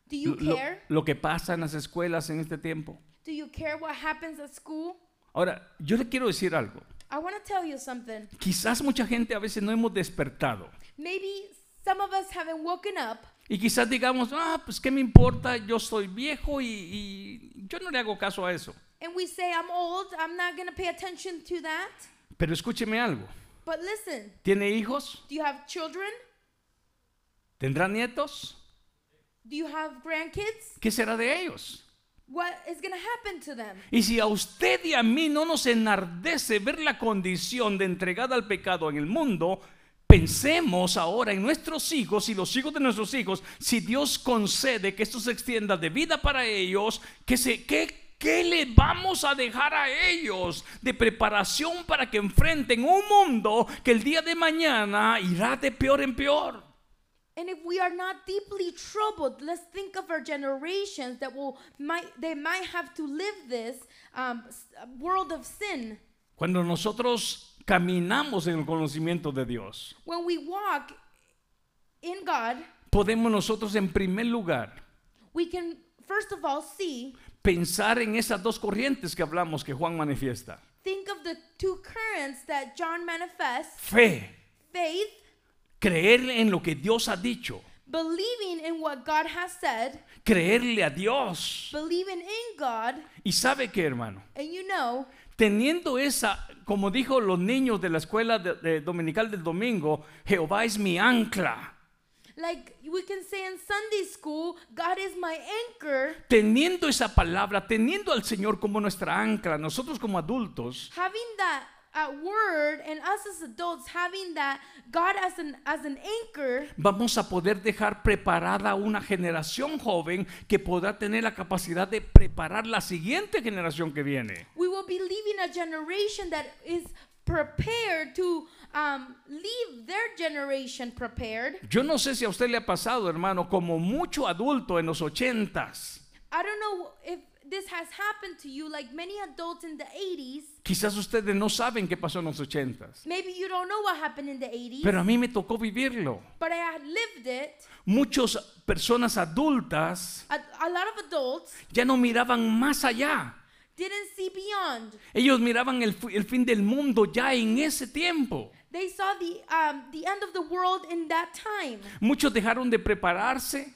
Do you lo, care? lo que pasa en las escuelas en este tiempo? Do you care what happens at school? Ahora, yo le quiero decir algo. I want to tell you something. Quizás mucha gente a veces no hemos despertado. Maybe some of us haven't woken up Y quizás digamos, ah, pues qué me importa, yo soy viejo y, y yo no le hago caso a eso. and we say, I'm old, I'm not going to pay attention to that. Pero escúcheme algo. But listen, ¿Tiene hijos? do you have children? ¿Tendrá nietos? Do you have grandkids? ¿Qué será de ellos? What is going to happen to them? Y si a usted y a mí no nos enardece ver la condición de entregada al pecado en el mundo, pensemos ahora en nuestros hijos y los hijos de nuestros hijos, si Dios concede que esto se extienda de vida para ellos, que se, ¿qué, ¿qué le vamos a dejar a ellos de preparación para que enfrenten un mundo que el día de mañana irá de peor en peor? And if we are not deeply troubled, let's think of our generations that will might they might have to live this um, world of sin. Cuando nosotros caminamos en el conocimiento de Dios, When we walk in God, podemos nosotros en primer lugar we can first of all see, pensar en esas dos corrientes que hablamos que Juan manifiesta. think of the two currents that John manifests: Fe, faith, creer en lo que Dios ha dicho, believing in what God has said, creerle a Dios. believing in God, Y sabe que, hermano, and you know, teniendo esa, como dijo los niños de la escuela de- de dominical del domingo, Jehová es mi ancla. like we can say in Sunday school, God is my anchor. Teniendo esa palabra, teniendo al Señor como nuestra ancla, nosotros como adultos, having that uh, word and us as adults having that God as an as an anchor, vamos a poder dejar preparada una generación joven que podrá tener la capacidad de preparar la siguiente generación que viene. we will be leaving a generation that is prepared to um, leave their generation prepared. Yo no sé si a usted le ha pasado, hermano, como mucho adulto en los ochentas. I don't know if this has happened to you, like many adults in the 80s. Quizás ustedes no saben qué pasó en los ochentas, Maybe you don't know what happened in the 80s, pero a mí me tocó vivirlo. but I had lived it. Muchas personas adultas A, a lot of adults ya no miraban más allá. didn't see beyond. Ellos miraban el, el fin del mundo ya en ese tiempo. They saw the um, the end of the world in that time. Muchos dejaron de prepararse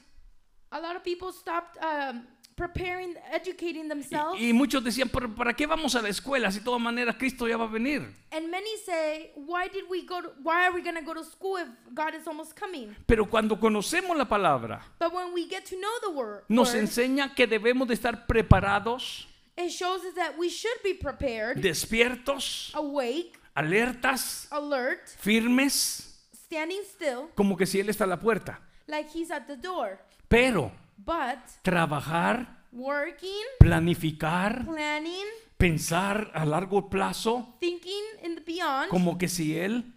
A lot of people stopped um, preparing, educating themselves. y, y muchos decían, "¿Pero ¿para qué vamos a la escuela si de todas maneras Cristo ya va a venir? and many say, why did we go to, why are we going to go to school if God is almost coming? Pero cuando conocemos la palabra, But when we get to know the word, nos word, enseña que debemos de estar preparados, it shows us that we should be prepared, despiertos, awake, alertas, alert, firmes, standing still, como que si Él está a la puerta. like he's at the door. Pero But trabajar, working, planificar, planning, pensar a largo plazo, thinking in the beyond, como que si Él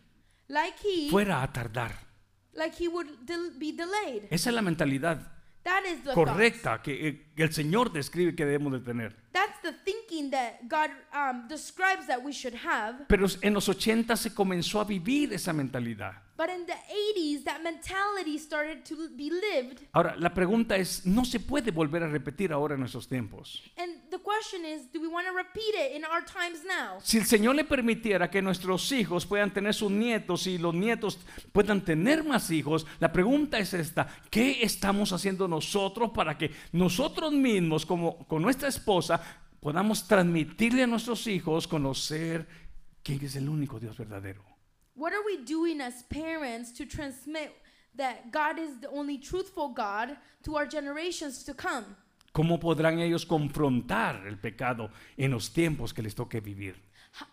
like he, fuera a tardar. like he would be delayed. Esa es la mentalidad That is the correcta que eh, el Señor describe que debemos de tener. That's the thinking that God um, describes that we should have. Pero en los 80 se comenzó a vivir esa mentalidad. But in the 80s, that mentality started to be lived. Ahora, la pregunta es, ¿no se puede volver a repetir ahora en nuestros tiempos? And the question is, do we want to repeat it in our times now? Si el Señor le permitiera que nuestros hijos puedan tener sus nietos y los nietos puedan tener más hijos, la pregunta es esta, ¿qué estamos haciendo nosotros para que nosotros mismos, como con nuestra esposa, podamos transmitirle a nuestros hijos conocer quién es el único Dios verdadero? What are we doing as parents to transmit that God is the only truthful God to our generations to come? ¿Cómo podrán ellos confrontar el pecado en los tiempos que les toque vivir?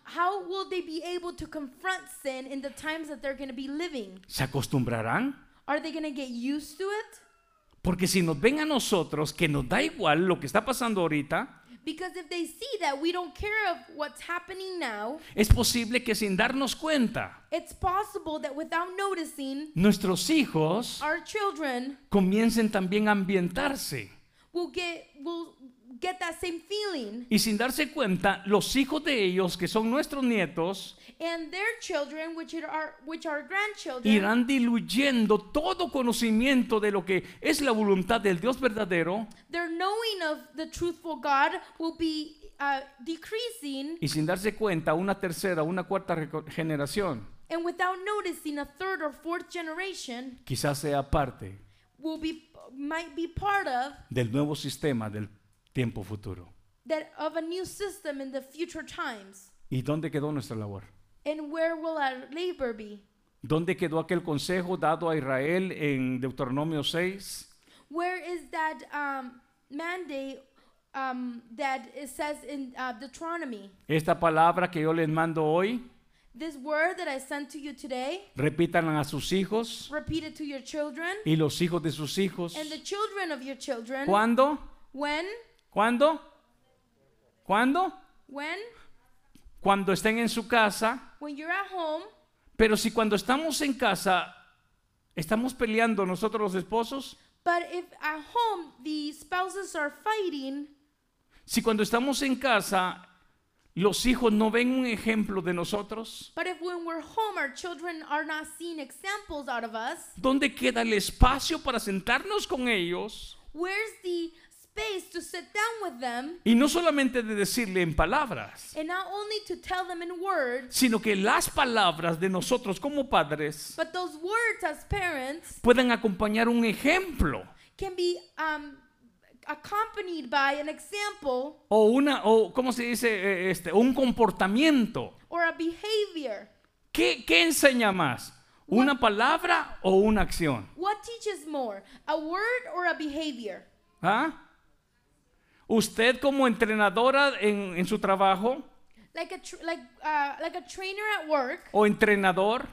How will they be able to confront sin in the times that they're going to be living? ¿Se acostumbrarán? Are they going to get used to it? Porque si nos ven a nosotros que nos da igual lo que está pasando ahorita, Because if they see that we don't care of what's happening now, es posible que sin darnos cuenta, it's possible that without noticing, nuestros hijos our children comiencen también a ambientarse. will get will get that same feeling Y sin darse cuenta, los hijos de ellos, que son nuestros nietos, and their children which are which are grandchildren irán diluyendo todo conocimiento de lo que es la voluntad del Dios verdadero. their knowing of the truthful God will be uh, decreasing Y sin darse cuenta, una tercera, una cuarta generación and without noticing a third or fourth generation quizás sea parte will be might be part of del nuevo sistema del tiempo futuro. that of a new system in the future times ¿Y dónde quedó nuestra labor? And where will our labor be? ¿Dónde quedó aquel consejo dado a Israel en Deuteronomio 6? Where is that um, mandate um, that it says in uh, Deuteronomy? Esta palabra que yo les mando hoy, This word that I sent to you today, repítanla a sus hijos repeat it to your children y los hijos de sus hijos. and the children of your children. ¿Cuándo? When? ¿Cuándo? ¿Cuándo? When? Cuando estén en su casa. When you're at home. Pero si cuando estamos en casa estamos peleando nosotros los esposos, But if at home the spouses are fighting, si cuando estamos en casa los hijos no ven un ejemplo de nosotros, but if when we're home our children are not seeing examples out of us, ¿dónde queda el espacio para sentarnos con ellos? where's the space to sit down with them Y no solamente de decirle en palabras, and not only to tell them in words, sino que las palabras de nosotros como padres but those words as parents puedan acompañar un ejemplo can be um, accompanied by an example o una o cómo se dice Eh, este un comportamiento. or a behavior. ¿Qué, qué enseña más? ¿Una palabra o una acción? What teaches more, a word or a behavior? ¿Ah? Usted como entrenadora en, en su trabajo Like a tr- like uh, like a trainer at work, o entrenador,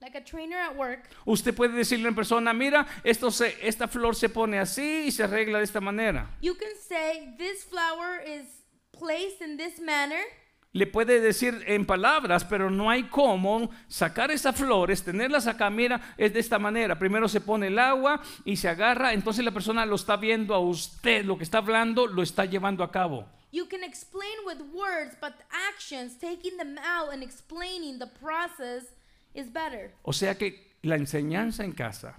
like a trainer at work. usted puede decirle en persona, mira, esto se, esta flor se pone así y se arregla de esta manera. You can say this flower is placed in this manner. Le puede decir en palabras, pero no hay cómo sacar esas flores, tenerlas acá, mira, es de esta manera. Primero se pone el agua y se agarra, entonces la persona lo está viendo a usted, lo que está hablando, lo está llevando a cabo. You can explain with words, but actions, taking them out and explaining the process is better. O sea que la enseñanza en casa,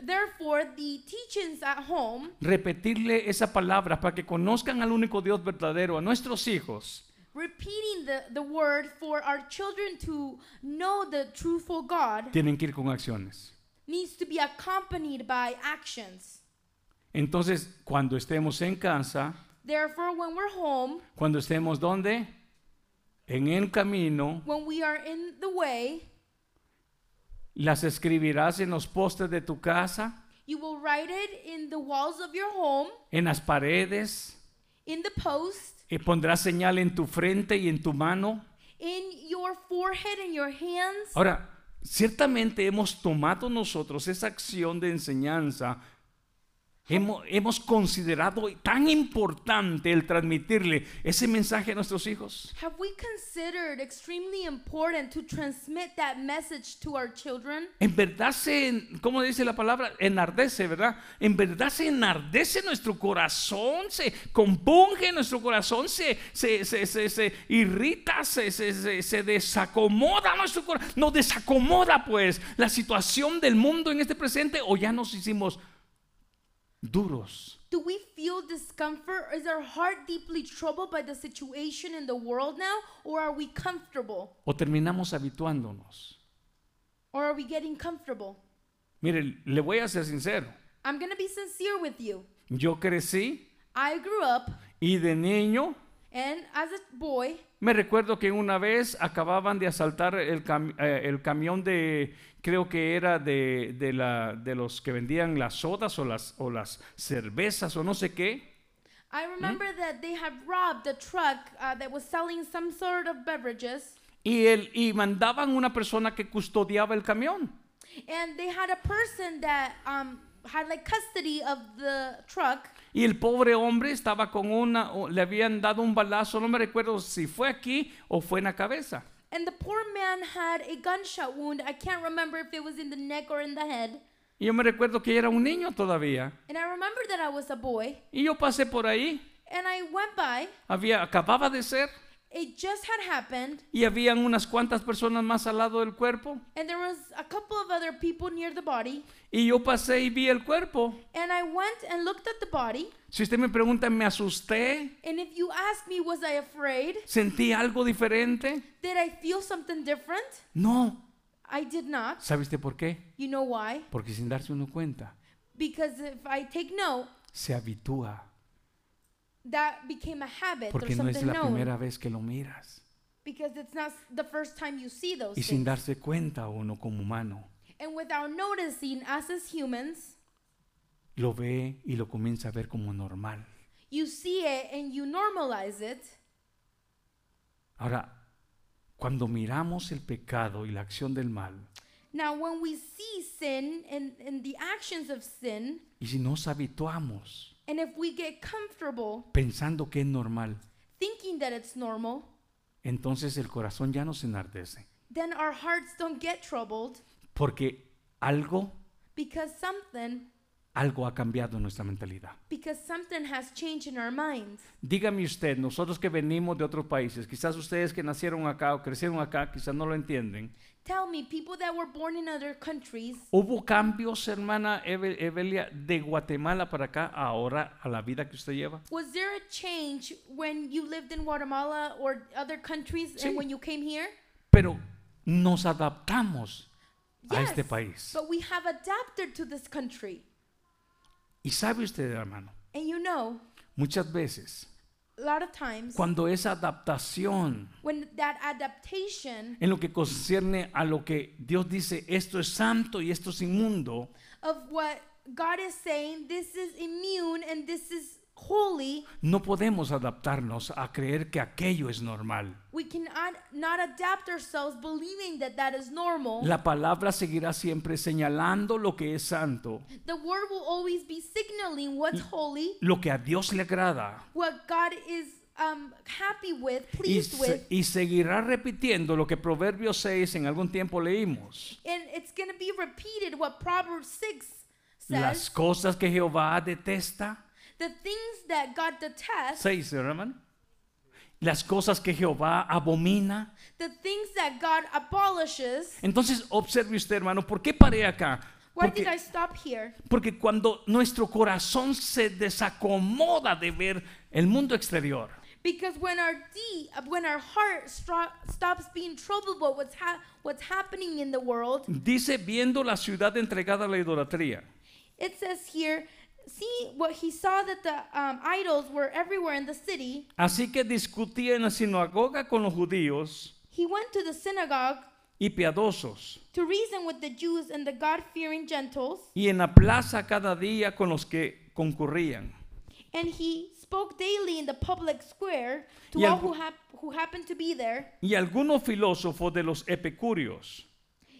therefore, the teachings at home, repetirle esa palabra para que conozcan al único Dios verdadero, a nuestros hijos, repeating the, the word for our children to know the truthful God, tienen que ir con acciones. needs to be accompanied by actions. Entonces, cuando estemos en casa, Therefore, when we're home, cuando estemos donde? En el camino, when we are in the way, las escribirás en los postes de tu casa, you will write it in the walls of your home, en las paredes, in the post, y pondrás señal en tu frente y en tu mano. in your forehead and your hands. Ahora, ciertamente hemos tomado nosotros esa acción de enseñanza. Hemos, hemos considerado tan importante el transmitirle ese mensaje a nuestros hijos. Have we considered extremely important to transmit that message to our children? En verdad se, ¿cómo dice la palabra? Enardece, ¿verdad? En verdad se enardece nuestro corazón, se compunge nuestro corazón, se, se, se, se, se irrita, se, se, se, se desacomoda nuestro corazón. Nos desacomoda pues la situación del mundo en este presente o ya nos hicimos duros. Do we feel discomfort? Is our heart deeply troubled by the situation in the world now? Or are we comfortable? O terminamos habituándonos. Or are we getting comfortable? Mire, le voy a ser sincero. I'm going to be sincere with you. Yo crecí I grew up, y de niño and as a boy, Me recuerdo que una vez acababan de asaltar el, cam- eh, el camión de, creo que era de, de la, de los que vendían las sodas o las, o las cervezas o no sé qué. I remember that they had robbed a truck uh, that was selling some sort of beverages, Y, el, y mandaban una persona que custodiaba el camión. and they had a person that um, had like custody of the truck. Y el pobre hombre estaba con una, le habían dado un balazo, no me recuerdo si fue aquí o fue en la cabeza. And the poor man had a gunshot wound. I can't remember if it was in the neck or in the head. Y yo me recuerdo que era un niño todavía. And I remember that I was a boy. Y yo pasé por ahí, And I went by. había, acababa de ser, It just had happened. y habían unas cuantas personas más al lado del cuerpo. And there was a couple of other people near the body. Y yo pasé y vi el cuerpo. And I went and looked at the body. Si usted me pregunta, ¿me asusté? And if you ask me, was I afraid? ¿Sentí algo diferente? Did I feel something different? No. I did not. ¿Sabe usted por qué? You know why? Porque sin darse uno cuenta, Because if I take note, se habitúa. That became a habit or Porque no es something la known. primera vez que lo miras. because it's not the first time you see those Y sin things. darse cuenta uno como humano, And without noticing, us as humans, lo ve y lo comienza a ver como normal. you see it and you normalize it. Ahora, cuando miramos el pecado y la acción del mal, Now, when we see sin and, and the actions of sin, y si nos habituamos and if we get comfortable pensando que es normal, thinking that it's normal, entonces el corazón ya no se enardece. then our hearts don't get troubled Porque algo, because something algo ha cambiado en nuestra mentalidad. because something has changed in our minds. Dígame usted, nosotros que venimos de otros países, quizás ustedes que nacieron acá o crecieron acá, quizás no lo entienden. Tell me, people that were born in other countries, ¿Hubo cambios, hermana Eve- Evelia, de Guatemala para acá ahora a la vida que usted lleva? was there a change when you lived in Guatemala or other countries Sí. and when you came here? Pero nos adaptamos a este país. But we have adapted to this country. Y sabe usted, hermano, And you know, muchas veces lot of times cuando esa adaptación when that adaptation en lo que concierne a lo que Dios dice, esto es santo y esto es inmundo, of what God is saying, this is immune and this is holy, no podemos adaptarnos a creer que aquello es normal. we cannot not adapt ourselves believing that that is normal. La palabra seguirá siempre señalando lo que es santo, the word will always be signaling what's holy, lo que a Dios le agrada. what God is um, happy with, Y, pleased with, se- y seguirá repitiendo lo que Proverbios 6 en algún tiempo leímos. and it's going to be repeated what Proverbs 6 Las says. cosas que Jehová detesta. The things that God detests, 6, hermano. Las cosas que Jehová abomina. the things that God abolishes. Entonces, observe usted, hermano, ¿por qué paré acá? Why did I Porque, stop here? porque cuando nuestro corazón se desacomoda de ver el mundo exterior, Because when our de- uh, when our heart stops being troubled by what's ha- what's happening in the world, dice viendo la ciudad entregada a la idolatría. it says here, see what he saw that the um, idols were everywhere in the city. Así que discutía en la sinagoga con los judíos He went to the synagogue y piadosos to reason with the Jews and the God-fearing Gentiles, y en la plaza cada día con los que concurrían. and he spoke daily in the public square to all who, hap- who happened to be there. Y algunos filósofos de los epicúreos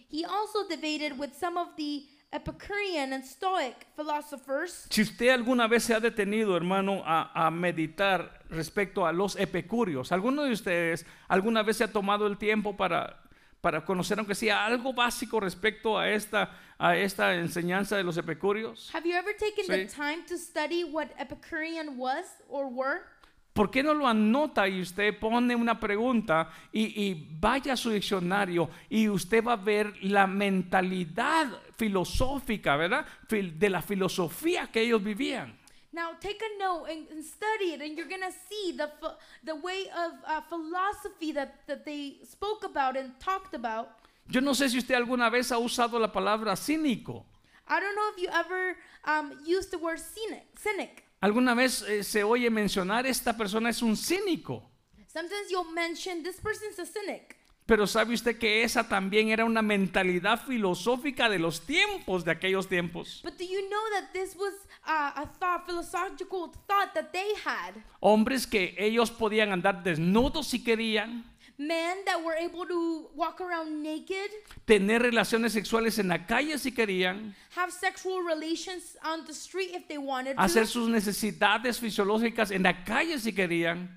He also debated with some of the Epicurean and Stoic philosophers. Si usted alguna vez se ha detenido, hermano, a, a meditar respecto a los epicúreos, ¿alguno de ustedes alguna vez se ha tomado el tiempo para, para conocer, aunque sea algo básico respecto a esta, a esta enseñanza de los epicúreos? Have you ever taken the Sí. time to study what Epicurean was or were? ¿Por qué no lo anota y usted pone una pregunta y, y vaya a su diccionario y usted va a ver la mentalidad filosófica, ¿verdad? De la filosofía que ellos vivían. Now take a note and, and study it, and you're gonna see the the way of uh, philosophy that, that they spoke about and talked about. Yo no sé si usted alguna vez ha usado la palabra cínico. I don't know if you ever um, used the word cynic. Cynic. ¿Alguna vez eh, se oye mencionar esta persona es un cínico? Sometimes you'll mention this person's a cynic. Pero sabe usted que esa también era una mentalidad filosófica de los tiempos, de aquellos tiempos. But do you know that this was uh, a thought, philosophical thought that they had? Hombres que ellos podían andar desnudos si querían, Men that were able to walk around naked, tener relaciones sexuales en la calle si querían, have sexual relations on the street if they wanted hacer to, sus necesidades fisiológicas en la calle si querían,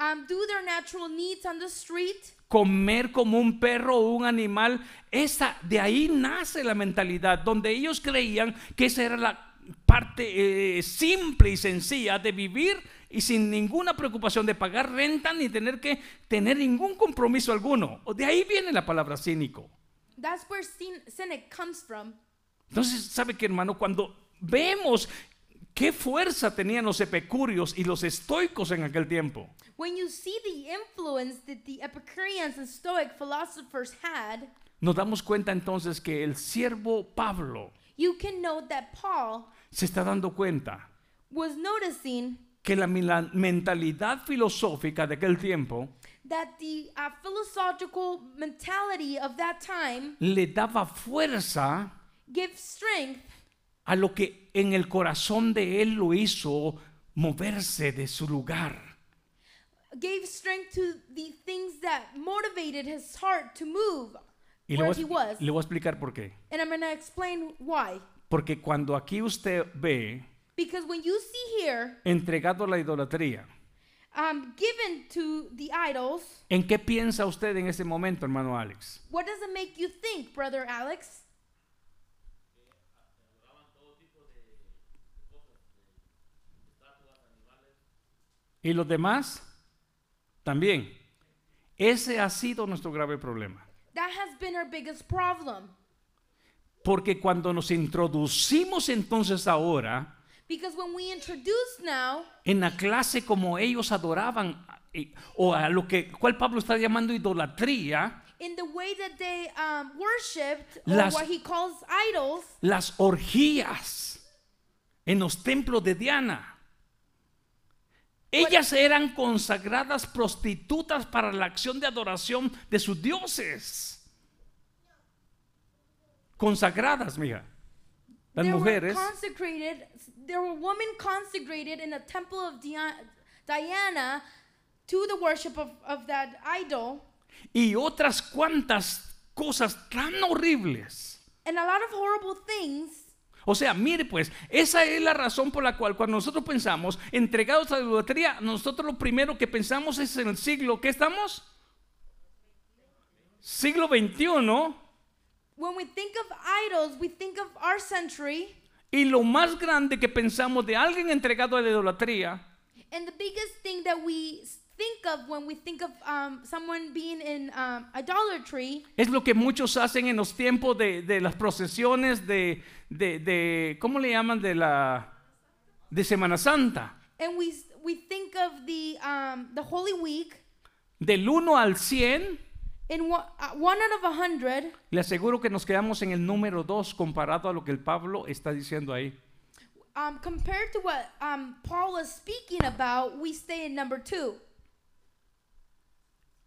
um, do their natural needs on the street. comer como un perro o un animal. Esa, de ahí nace la mentalidad, donde ellos creían que esa era la parte eh, simple y sencilla de vivir y sin ninguna preocupación de pagar renta ni tener que tener ningún compromiso alguno. De ahí viene la palabra cínico. That's where cyn- cynic comes from. Entonces, ¿sabe qué, hermano? Cuando vemos qué fuerza tenían los epicúreos y los estoicos en aquel tiempo, When you see the influence that the Epicureans and Stoic philosophers had, nos damos cuenta entonces que el siervo Pablo you can note that Paul se está dando cuenta was noticing que la mentalidad filosófica de aquel tiempo that the uh, philosophical mentality of that time le daba fuerza gives strength a lo que en el corazón de él lo hizo moverse de su lugar. gave strength to the things that motivated his heart to move Y le where voy, he a, was. le voy a explicar por qué. And I'm going to explain why. Porque cuando aquí usted ve Because when you see here, entregado a la idolatría, um, given to the idols, ¿en qué piensa usted en ese momento, hermano Alex? what does it make you think, brother Alex? ¿Y los demás? También. Ese ha sido nuestro grave problema. That has been our biggest problem. Porque cuando nos introducimos entonces ahora Because when we introduce now en la clase como ellos adoraban eh, o a lo que cual Pablo está llamando idolatría, in the way that they um, worshipped, or Las- what he calls idols, las orgías en los templos de Diana. Ellas eran consagradas prostitutas para la acción de adoración de sus dioses. Consagradas, mija. Las mujeres. There were women consecrated in the temple of Dia- Diana to the worship of, of that idol, y otras cuantas cosas tan horribles. and a lot of horrible things. O sea, mire pues, esa es la razón por la cual cuando nosotros pensamos entregados a la idolatría, nosotros lo primero que pensamos es en el siglo, ¿qué estamos? Siglo XXI. When we think of idols, we think of our century, Y lo más grande que pensamos de alguien entregado a la idolatría and the biggest thing that we think of when we think of um, someone being in um, idolatry es lo que muchos hacen en los tiempos de, de las procesiones de, de, de- ¿cómo le llaman? De la de Semana Santa. And we we think of the um, the Holy Week Del 1 al 100, in one, one out of a hundred. le aseguro que nos quedamos en el número 2 comparado a lo que el Pablo está diciendo ahí. Um, compared to what um, Paul was speaking about, we stay in number two.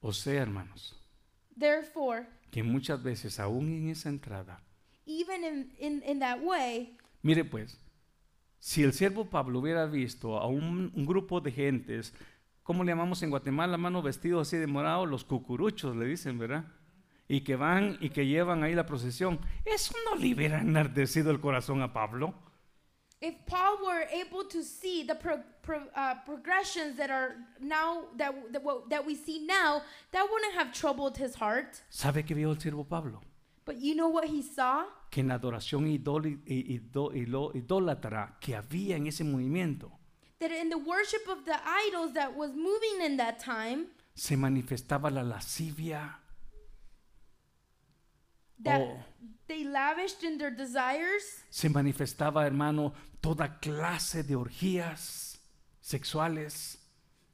O sea, hermanos, Therefore, que muchas veces aún en esa entrada, even in, in, in that way, mire pues, si el siervo Pablo hubiera visto a un, un grupo de gentes, ¿cómo le llamamos en Guatemala, mano vestidos así de morado? Los cucuruchos, le dicen, ¿verdad? Y que van y que llevan ahí la procesión. Eso no le hubiera enardecido el corazón a Pablo. if Paul were able to see the pro, pro, uh, progressions that are now that that, that we see now, that wouldn't have troubled his heart. ¿Sabe qué vio el siervo Pablo? But you know what he saw? Que en la adoración idólatra que había en ese movimiento, That in the worship of the idols that was moving in that time, se manifestaba la lascivia, that Oh. they lavished in their desires, se manifestaba, hermano, toda clase de orgías sexuales.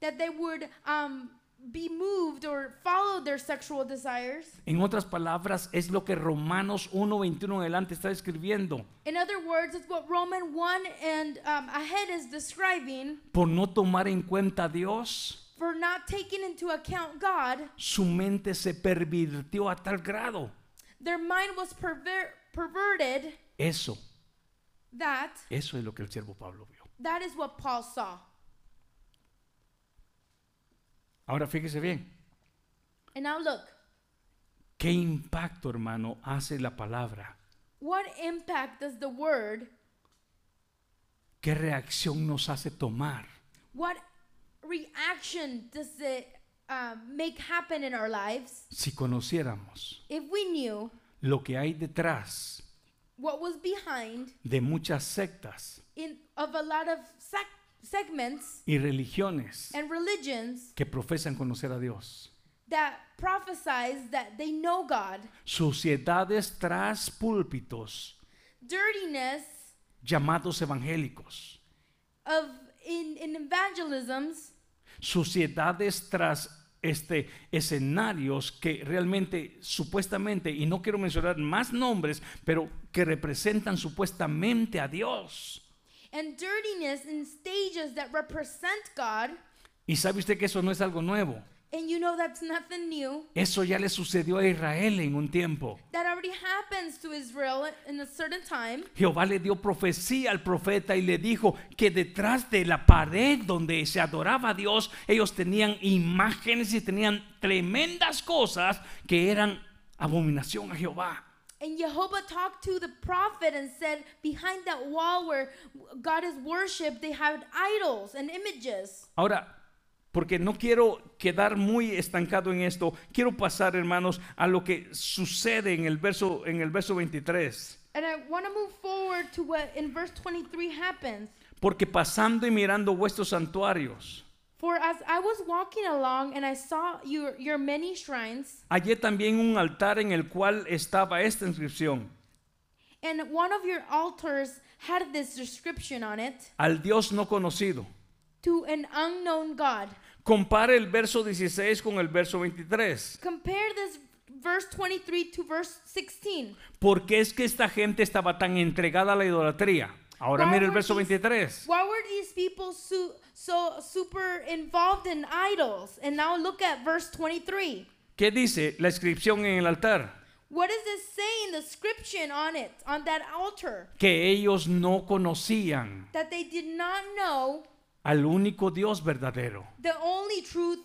that they would um, be moved or follow their sexual desires. En otras palabras, es lo que Romanos 1.21 en adelante está escribiendo. In other words, it's what Roman 1 and um, ahead is describing Por no tomar en cuenta a Dios, for not taking into account God, su mente se pervirtió a tal grado. their mind was perver- perverted. Eso, That eso es lo que el siervo Pablo vio. that is what Paul saw. Ahora fíjese bien, And now look, qué impacto, hermano, hace la palabra. what impact does the word, ¿Qué reacción nos hace tomar? what reaction does it uh, make happen in our lives Si conociéramos if we knew lo que hay detrás what was behind de muchas sectas in of a lot of sec- segments y religiones and religions que profesan conocer a Dios. that prophesize that they know God, Suciedades tras púlpitos dirtiness llamados evangélicos. of in, in evangelisms, Suciedades tras este escenarios que realmente supuestamente y no quiero mencionar más nombres, pero que representan supuestamente a Dios. And dirtiness in stages that represent God. Y sabe usted que eso no es algo nuevo. And you know that's nothing new. Eso ya le sucedió a Israel en un tiempo. That already happens to Israel in a certain time. Jehová le dio profecía al profeta y le dijo que detrás de la pared donde se adoraba a Dios, ellos tenían imágenes y tenían tremendas cosas que eran abominación a Jehová. And Jehovah talked to the prophet and said, Behind that wall where God is worshipped, they had idols and images. Ahora, porque no quiero quedar muy estancado en esto, quiero pasar, hermanos, a lo que sucede en el verso en el verso 23. And I want to move forward to what in verse 23 happens. Porque pasando y mirando vuestros santuarios, For as I was walking along and I saw your, your many shrines, hallé también un altar en el cual estaba esta inscripción: and one of your altars had this description on it al Dios no conocido. to an unknown God. Compare el verso 16 con el verso 23. Compare this verse 23 to verse 16. Porque es que esta gente estaba tan entregada a la idolatría. Ahora Why mire el were verso these- 23. Why were these people so, so super involved in idols? And now look at verse 23. ¿Qué dice la inscripción en el altar? What does it say in the description on it, on that altar? Que ellos no conocían That they did not know al único Dios verdadero. the only truth,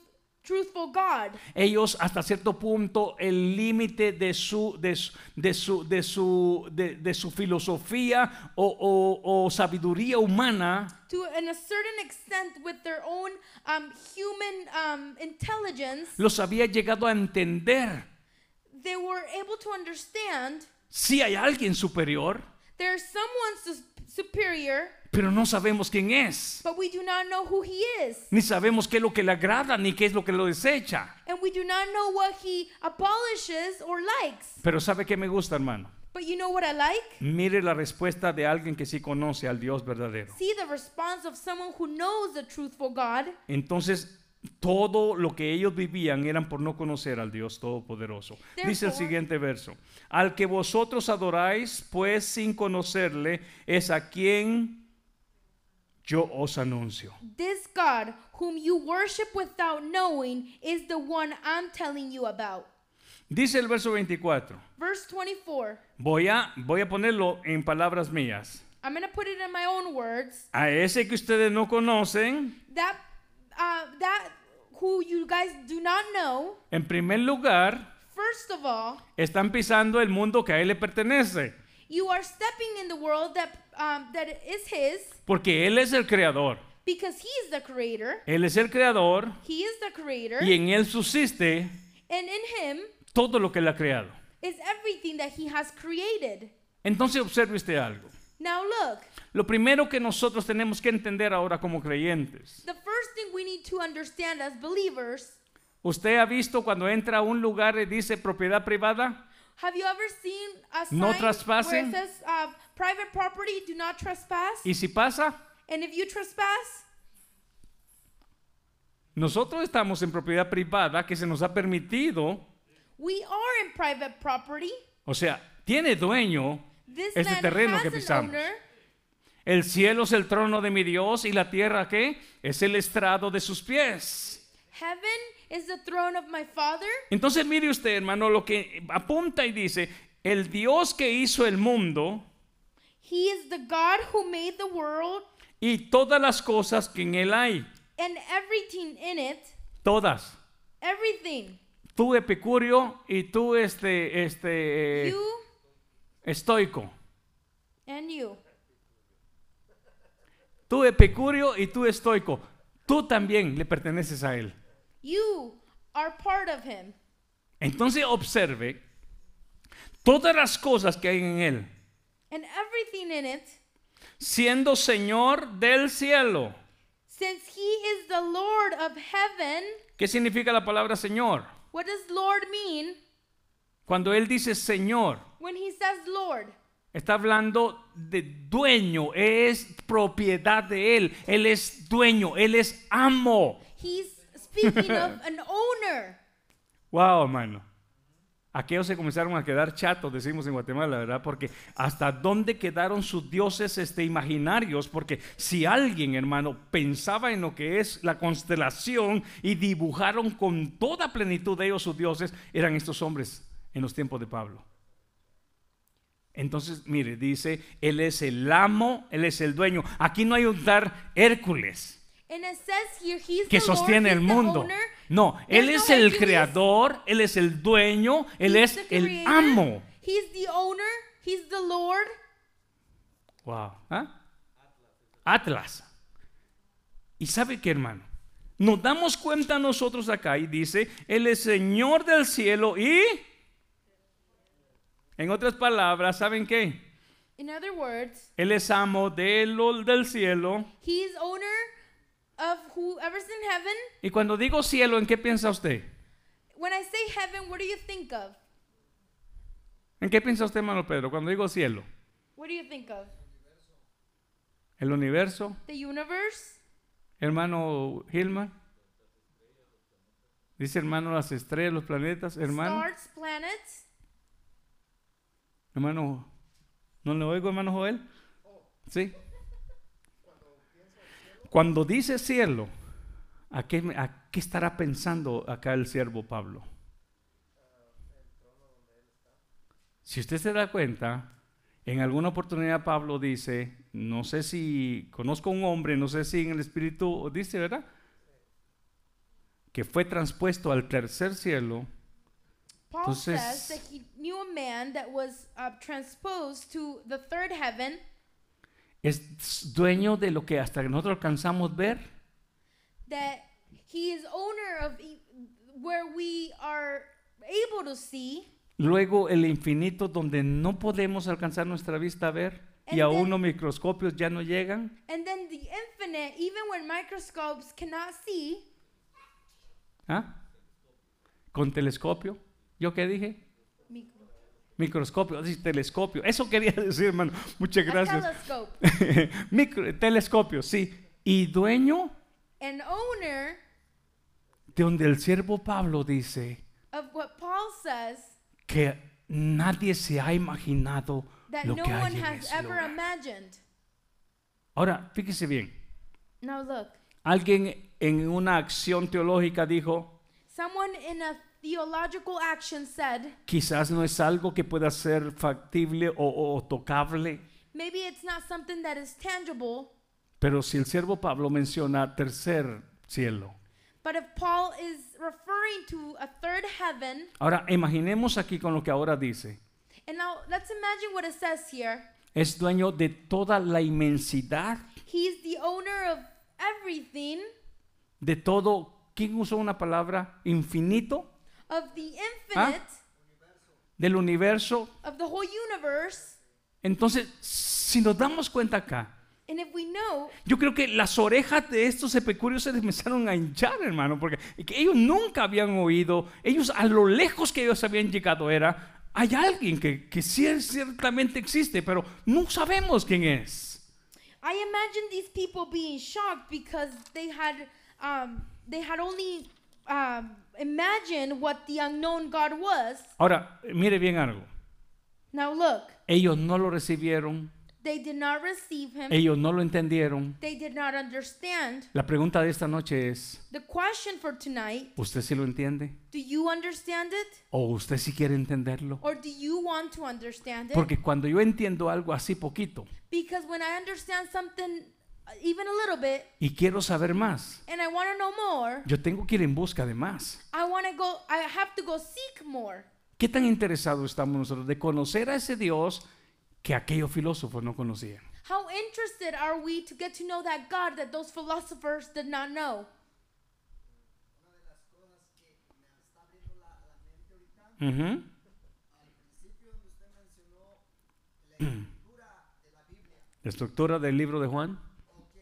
truthful God. Ellos hasta cierto punto el límite de su, de, su- de su, de, su, de, de su filosofía o, o- o sabiduría humana To in a certain extent, with their own um, human um, intelligence, los había llegado a entender. they were able to understand Si hay alguien superior, there's someone superior, pero no sabemos quién es. but we do not know who he is. Ni sabemos qué es lo que le agrada ni qué es lo que lo desecha. And we do not know what he abolishes or likes. Pero ¿sabe qué me gusta, hermano? But you know what I like? Mire la respuesta de alguien que sí conoce al Dios verdadero. See the response of someone who knows the truthful God. Entonces, todo lo que ellos vivían eran por no conocer al Dios Todopoderoso. Dice el siguiente verso. Al que vosotros adoráis, pues sin conocerle, es a quien yo os anuncio. This God, whom you worship without knowing, is the one I'm telling you about. Dice el verso 24. Verse 24. Voy a, voy a ponerlo en palabras mías. I'm going to put it in my own words. A ese que ustedes no conocen, That uh, that who you guys do not know, en primer lugar, first of all, están pisando el mundo que a él le pertenece. you are stepping in the world that um, that is his Porque él es el creador. because he is the creator. Él es el creador He is the creator. y en él subsiste And in him todo lo que él ha creado. is everything that he has created. Entonces observe usted algo. Now look, Lo primero que nosotros tenemos que entender ahora como creyentes. the first thing we need to understand as believers, ¿Usted ha visto cuando entra a un lugar y dice propiedad privada? Have you ever seen a sign No where trespassing. it says uh, private property, do not trespass? Y si pasa, And if you trespass, nosotros estamos en propiedad privada que se nos ha permitido, we are in private property. o sea, tiene dueño This este terreno que pisamos. El cielo es el trono de mi Dios y la tierra qué? Es el estrado de sus pies. Heaven is the throne of my Father. Entonces mire usted, hermano, lo que apunta y dice, el Dios que hizo el mundo He is the God who made the world y todas las cosas que en él hay, and everything in it. todas. Everything. Tú epicurio y tú este este eh, You estoico. and you. Tú epicurio y tú estoico. Tú también le perteneces a él. You are part of Him. Entonces observe todas las cosas que hay en él, And everything in it, siendo Señor del cielo. since He is the Lord of heaven, ¿Qué significa la palabra Señor? what does Lord mean Cuando él dice Señor, when He says Lord? está hablando de dueño, es propiedad de él, él es dueño, él es amo. He's speaking of an owner. Wow, hermano. Aquellos se comenzaron a quedar chatos, decimos en Guatemala, ¿verdad? Porque hasta dónde quedaron sus dioses este, imaginarios, porque si alguien, hermano, pensaba en lo que es la constelación y dibujaron con toda plenitud de ellos sus dioses, eran estos hombres en los tiempos de Pablo. Entonces, mire, dice, Él es el amo, Él es el dueño. Aquí no hay un dar Hércules Que sostiene el mundo. owner. No, Él es el creador, Él es el dueño, Él es el amo. He's the owner. He's the Lord. Wow. ¿Ah? Atlas. ¿Y sabe qué, hermano? Nos damos cuenta nosotros acá y dice, Él es Señor del cielo y... En otras palabras, ¿saben qué? In other words, Él es amo del, del cielo. he's owner of whoever's in heaven. Y cuando digo cielo, ¿en qué piensa usted? When I say heaven, what do you think of? ¿En qué piensa usted, hermano Pedro, cuando digo cielo? What do you think of? ¿El universo? The universe? Hermano Gilman. Dice hermano las estrellas, los planetas. Hermano, Stars, planets? hermano, ¿no le oigo, hermano Joel? Sí. Cuando dice cielo, ¿a qué, a qué estará pensando acá el siervo Pablo? Si usted se da cuenta, en alguna oportunidad Pablo dice, no sé si conozco a un hombre, no sé si en el espíritu, dice, ¿verdad? Que fue transpuesto al tercer cielo. Paul Entonces- says that he knew a man that was uh, transposed to the third heaven, Es dueño de lo que hasta nosotros alcanzamos ver. that he is owner of e- where we are able to see, Luego el infinito donde no podemos alcanzar nuestra vista a ver y And aún then- los microscopios ya no llegan. and then the infinite, even when microscopes cannot see, ¿Ah? Con telescopio. ¿Yo qué dije? Micro- Microscopio, telescopio. Eso quería decir, hermano. Muchas gracias. Micro- telescopio, sí. Y dueño an owner de donde el siervo Pablo dice of what Paul says que nadie se ha imaginado that lo no que hay one en has ese ever imagined. Ahora, fíjese bien. Now look, Alguien en una acción teológica dijo, someone in a theological action said, quizás no es algo que pueda ser factible o, o- tocable, maybe it's not something that is tangible, pero si el siervo Pablo menciona tercer cielo. but if Paul is referring to a third heaven, Ahora, imaginemos aquí con lo que ahora dice. and now let's imagine what it says here. Es dueño de toda la inmensidad, He's the owner of everything, de todo, ¿quién usó una palabra? Infinito, of the ¿Ah? infinite, del universo. of the whole universe. Entonces, si nos damos cuenta acá, And if we know, Yo creo que las orejas de estos epicúreos se empezaron a hinchar, hermano, porque que ellos nunca habían oído, ellos a lo lejos que ellos habían llegado era, hay alguien que, que ciertamente existe, pero no sabemos quién es. I imagine these people being shocked because they had um, they had only um, imagined what the unknown God was. Ahora, mire bien algo, Now look, ellos no lo recibieron, they did not receive him. ellos no lo entendieron. They did not understand. La pregunta de esta noche es, The question for tonight, ¿usted sí lo entiende? do you understand it ¿O usted sí quiere entenderlo? or do you want to understand it? Porque cuando yo entiendo algo así poquito Because when I understand something even a little bit y quiero saber más, and I want to know more, yo tengo que ir en busca de más. I want to go I have to go seek more. ¿Qué tan interesados estamos nosotros de conocer a ese Dios que aquellos filósofos no conocían? How interested are we to get to know that God that those philosophers did not know? La Biblia, La estructura del libro de Juan. ok,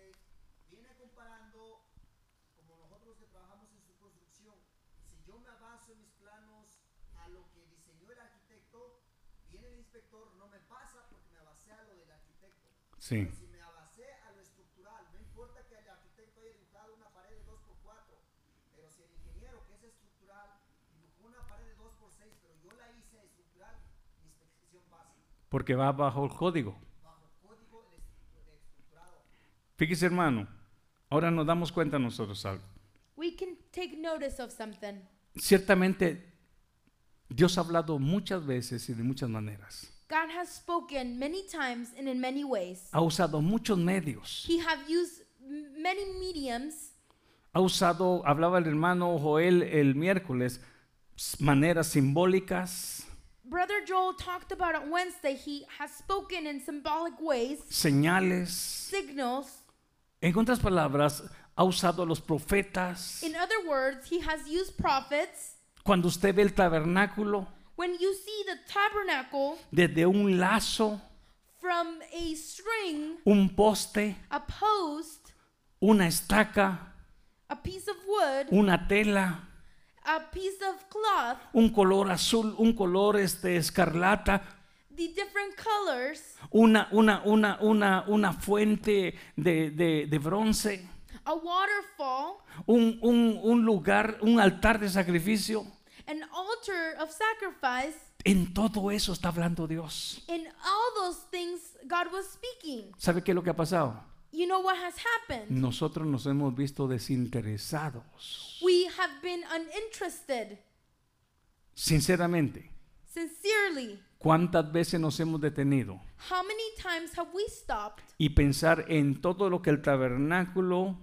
viene comparando como nosotros que trabajamos en su construcción, si yo me baso en mis planos a lo que diseñó el arquitecto, viene el inspector, no me pasa porque me basé a lo del arquitecto. Sí. Pero si me abasé a lo estructural, no importa que el arquitecto haya dibujado una pared de 2x4, pero si el ingeniero que es estructural dibujó una pared de 2x6, pero yo la hice porque va bajo el código. Fíjese hermano, ahora nos damos cuenta nosotros algo. We can take notice of something. Ciertamente Dios ha hablado muchas veces y de muchas maneras. God has spoken many times and in many ways. Ha usado muchos medios. He have used many mediums. Ha usado, hablaba el hermano Joel el miércoles, maneras simbólicas, Brother Joel talked about on Wednesday. He has spoken in symbolic ways, señales. signals. En otras palabras, ha usado a los profetas. In other words, he has used prophets. Cuando usted ve el tabernáculo, When you see the tabernacle desde un lazo, from a string, un poste, a post, una estaca, a piece of wood, una tela, a piece of cloth, un color azul, un color este escarlata, the different colors, una, una, una, una, una fuente de, de- de bronce, a waterfall, un, un- un lugar, un altar de sacrificio. An altar of sacrifice. En todo eso está hablando Dios. In all those things, God was speaking. ¿Sabe qué es lo que ha pasado? You know what has happened? Nosotros nos hemos visto desinteresados. We have been uninterested. Sinceramente, Sincerely, ¿cuántas veces nos hemos detenido how many times have we stopped y pensar en todo lo que el tabernáculo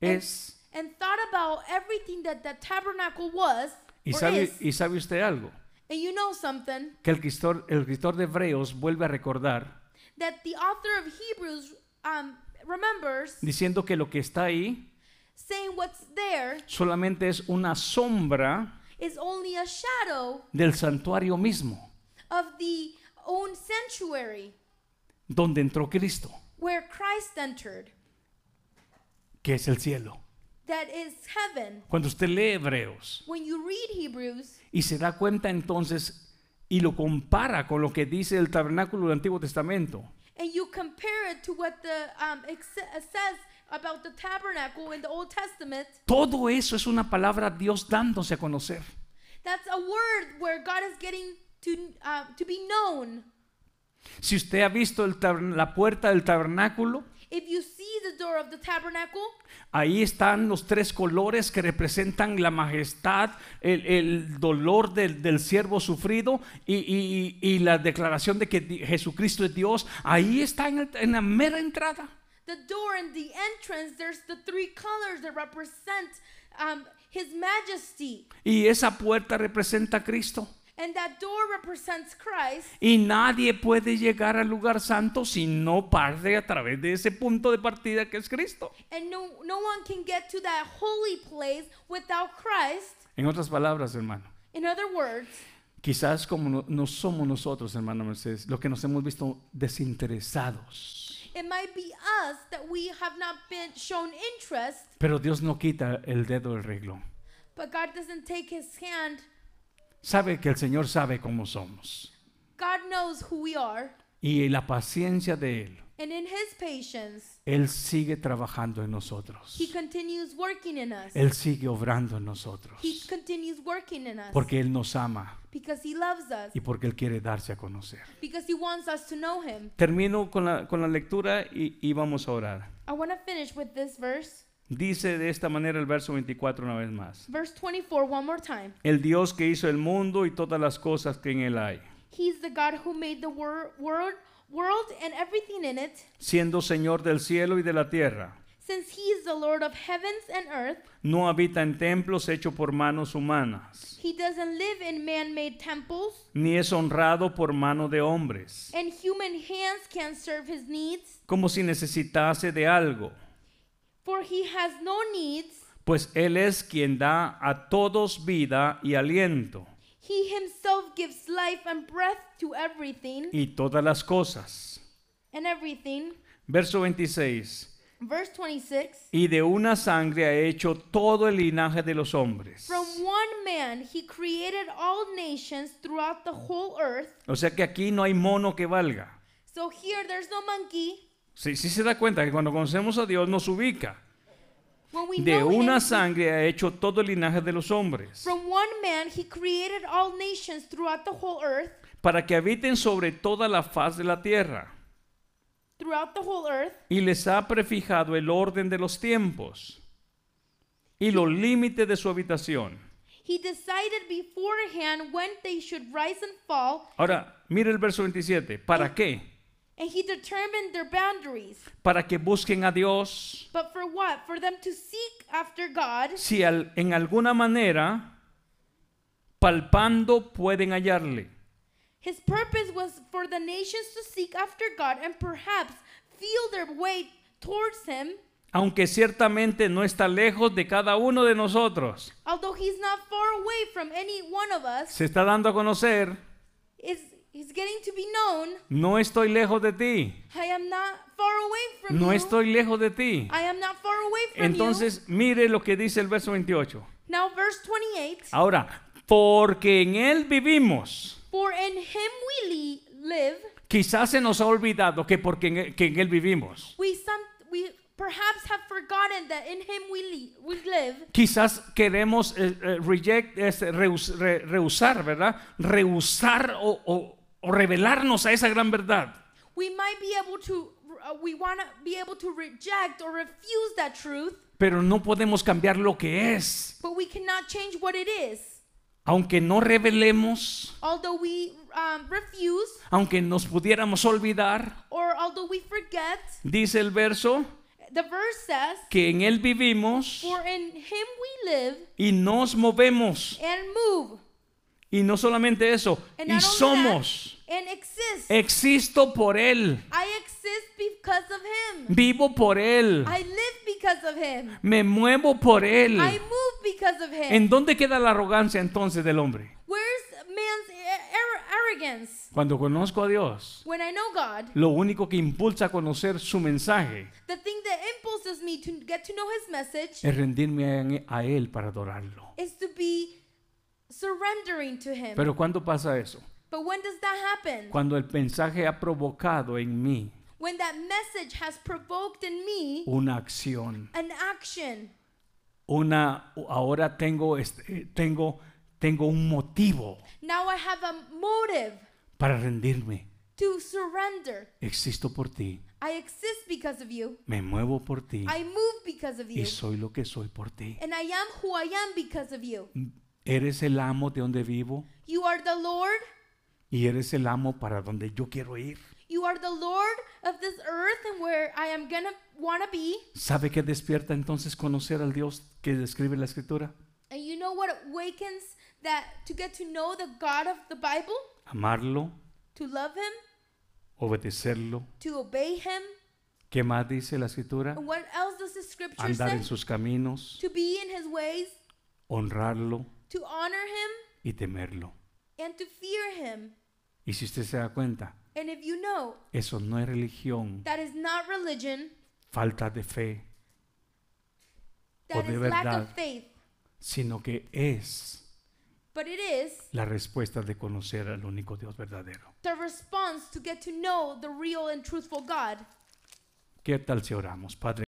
es? and thought about everything that the tabernacle was Y sabe, is? y sabe usted algo, And you know something que el escritor, el escritor de Hebreos vuelve a recordar that the author of Hebrews um, remembers diciendo que lo que está ahí saying what's there solamente es una sombra is only a shadow del santuario mismo, of the own sanctuary donde entró Cristo, where Christ entered, que es el cielo. That is heaven. Cuando usted lee Hebreos When you read Hebrews y se da cuenta entonces y lo compara con lo que dice el tabernáculo del Antiguo Testamento, and you compare it to what the um, uh, says about the tabernacle in the Old Testament, todo eso es una palabra Dios dándose a conocer. that's a word where God is getting to uh, to be known. Si usted ha visto el tab- la puerta del tabernáculo, If you see the door of the tabernacle, ahí están los tres colores que representan la majestad, el, el dolor del, del siervo sufrido y, y- y la declaración de que Jesucristo es Dios. Ahí está en, el- en la mera entrada. the door and the entrance, there's the three colors that represent um, His majesty. Y esa puerta representa a Cristo. And that door represents Christ. Y nadie puede llegar al lugar santo si no parte a través de ese punto de partida que es Cristo. And no, no one can get to that holy place without Christ. En otras palabras, hermano, In other words, quizás como no, no somos nosotros, hermano Mercedes, lo que nos hemos visto desinteresados. it might be us that we have not been shown interest, Pero Dios no quita el dedo del renglón. but God doesn't take His hand. Sabe que el Señor sabe cómo somos. God knows who we are. Y la paciencia de Él, And in His patience, Él sigue trabajando en nosotros. He continues working in us. Él sigue obrando en nosotros. He continues working in us Porque Él nos ama because He loves us, y porque Él quiere darse a conocer. because He wants us to know Him. Termino con la, con la lectura y, y vamos a orar. I want to finish with this verse, Dice de esta manera el verso 24 una vez más. verse 24, one more time. El Dios que hizo el mundo y todas las cosas que en él hay, He's the God who made the wor- world, world and everything in it. siendo Señor del cielo y de la tierra. Since He is the Lord of heavens and earth, No habita en templos hechos por manos humanas, He doesn't live in man made temples, ni es honrado por mano de hombres, and human hands can't serve His needs, como si necesitase de algo, for He has no needs. pues Él es quien da a todos vida y aliento, He Himself gives life and breath to everything y todas las cosas. and everything. Verso 26. Verse 26 Y de una sangre ha hecho todo el linaje de los hombres. From one man He created all nations throughout the whole earth. O sea que aquí no hay mono que valga. So here there's no monkey. Sí, sí se da cuenta que cuando conocemos a Dios nos ubica. De una sangre ha hecho todo el linaje de los hombres. from one man He created all nations throughout the whole earth. para que habiten sobre toda la faz de la tierra. throughout the whole earth, Y les ha prefijado el orden de los tiempos y los límites de su habitación. he decided beforehand when they should rise and fall, Ahora, mire el verso 27. ¿Para qué? And he determined their boundaries. Para que busquen a Dios. But for what? For them to seek after God, Si al- en alguna manera, palpando, pueden hallarle. his purpose was for the nations to seek after God and perhaps feel their way towards him, Aunque ciertamente no está lejos de cada uno de nosotros. although he's not far away from any one of us. Se está dando a conocer. Is he's getting to be known. No estoy lejos de ti. I am not far away from No you. estoy lejos de ti. I am not far away from Entonces, mire lo que dice el verso 28. you. Now verse 28. Ahora, porque en Él vivimos. For in him we li- live. Quizás se nos ha olvidado que porque en que en él vivimos. We some we perhaps have forgotten that in him we li- we live. Quizás queremos eh, eh, reject, es, rehus- re- rehusar, ¿verdad? Rehusar o, o- o revelarnos a esa gran verdad. We might be able to uh, we want to be able to reject or refuse that truth, Pero no podemos cambiar lo que es. but we cannot change what it is. Aunque no revelemos, Although we um, refuse aunque nos pudiéramos olvidar, or although we forget, dice el verso, the verse says, que en Él vivimos "For in him we live y nos movemos. and move Y no solamente eso, and y somos. that, and exist. Existo por Él. I exist because of him. Vivo por Él. I live because of him. Me muevo por Él. I move because of him. ¿En dónde queda la arrogancia entonces del hombre? Where's man's ar- arrogance? Cuando conozco a Dios, When I know God, lo único que impulsa a conocer su mensaje the thing that impulses me to get to know his message es rendirme a a Él para adorarlo. is to be surrendering to him. Pero ¿cuándo pasa eso? but when does that happen? Cuando el mensaje ha provocado en mí when that message has provoked in me una acción, an action. una ahora tengo este, tengo tengo un motivo Now I have a motive para rendirme. to surrender. Existo por ti, I exist because of you. me muevo por ti I move because of you. y soy lo que soy por ti. And I am who I am because of you. Eres el amo de donde vivo You are the Lord. y eres el amo para donde yo quiero ir. You are the Lord of this earth and where I am gonna wanna be. ¿Sabe qué despierta entonces conocer al Dios que describe la escritura? And you know what awakens that to get to know the God of the Bible, Amarlo, to love Him, obedecerlo. to obey Him. ¿Qué más dice la escritura? And what else does the Scripture Andar say? en sus caminos, To be in His ways, honrarlo to honor Him, y temerlo. and to fear Him. Y si usted se da cuenta, And if you know eso no es religión, that is not religion, falta de fe, that O de is lack verdad. of faith, sino que es but it is la respuesta de conocer al único Dios verdadero. the response to get to know the real and truthful God. ¿Qué tal si oramos, Padre?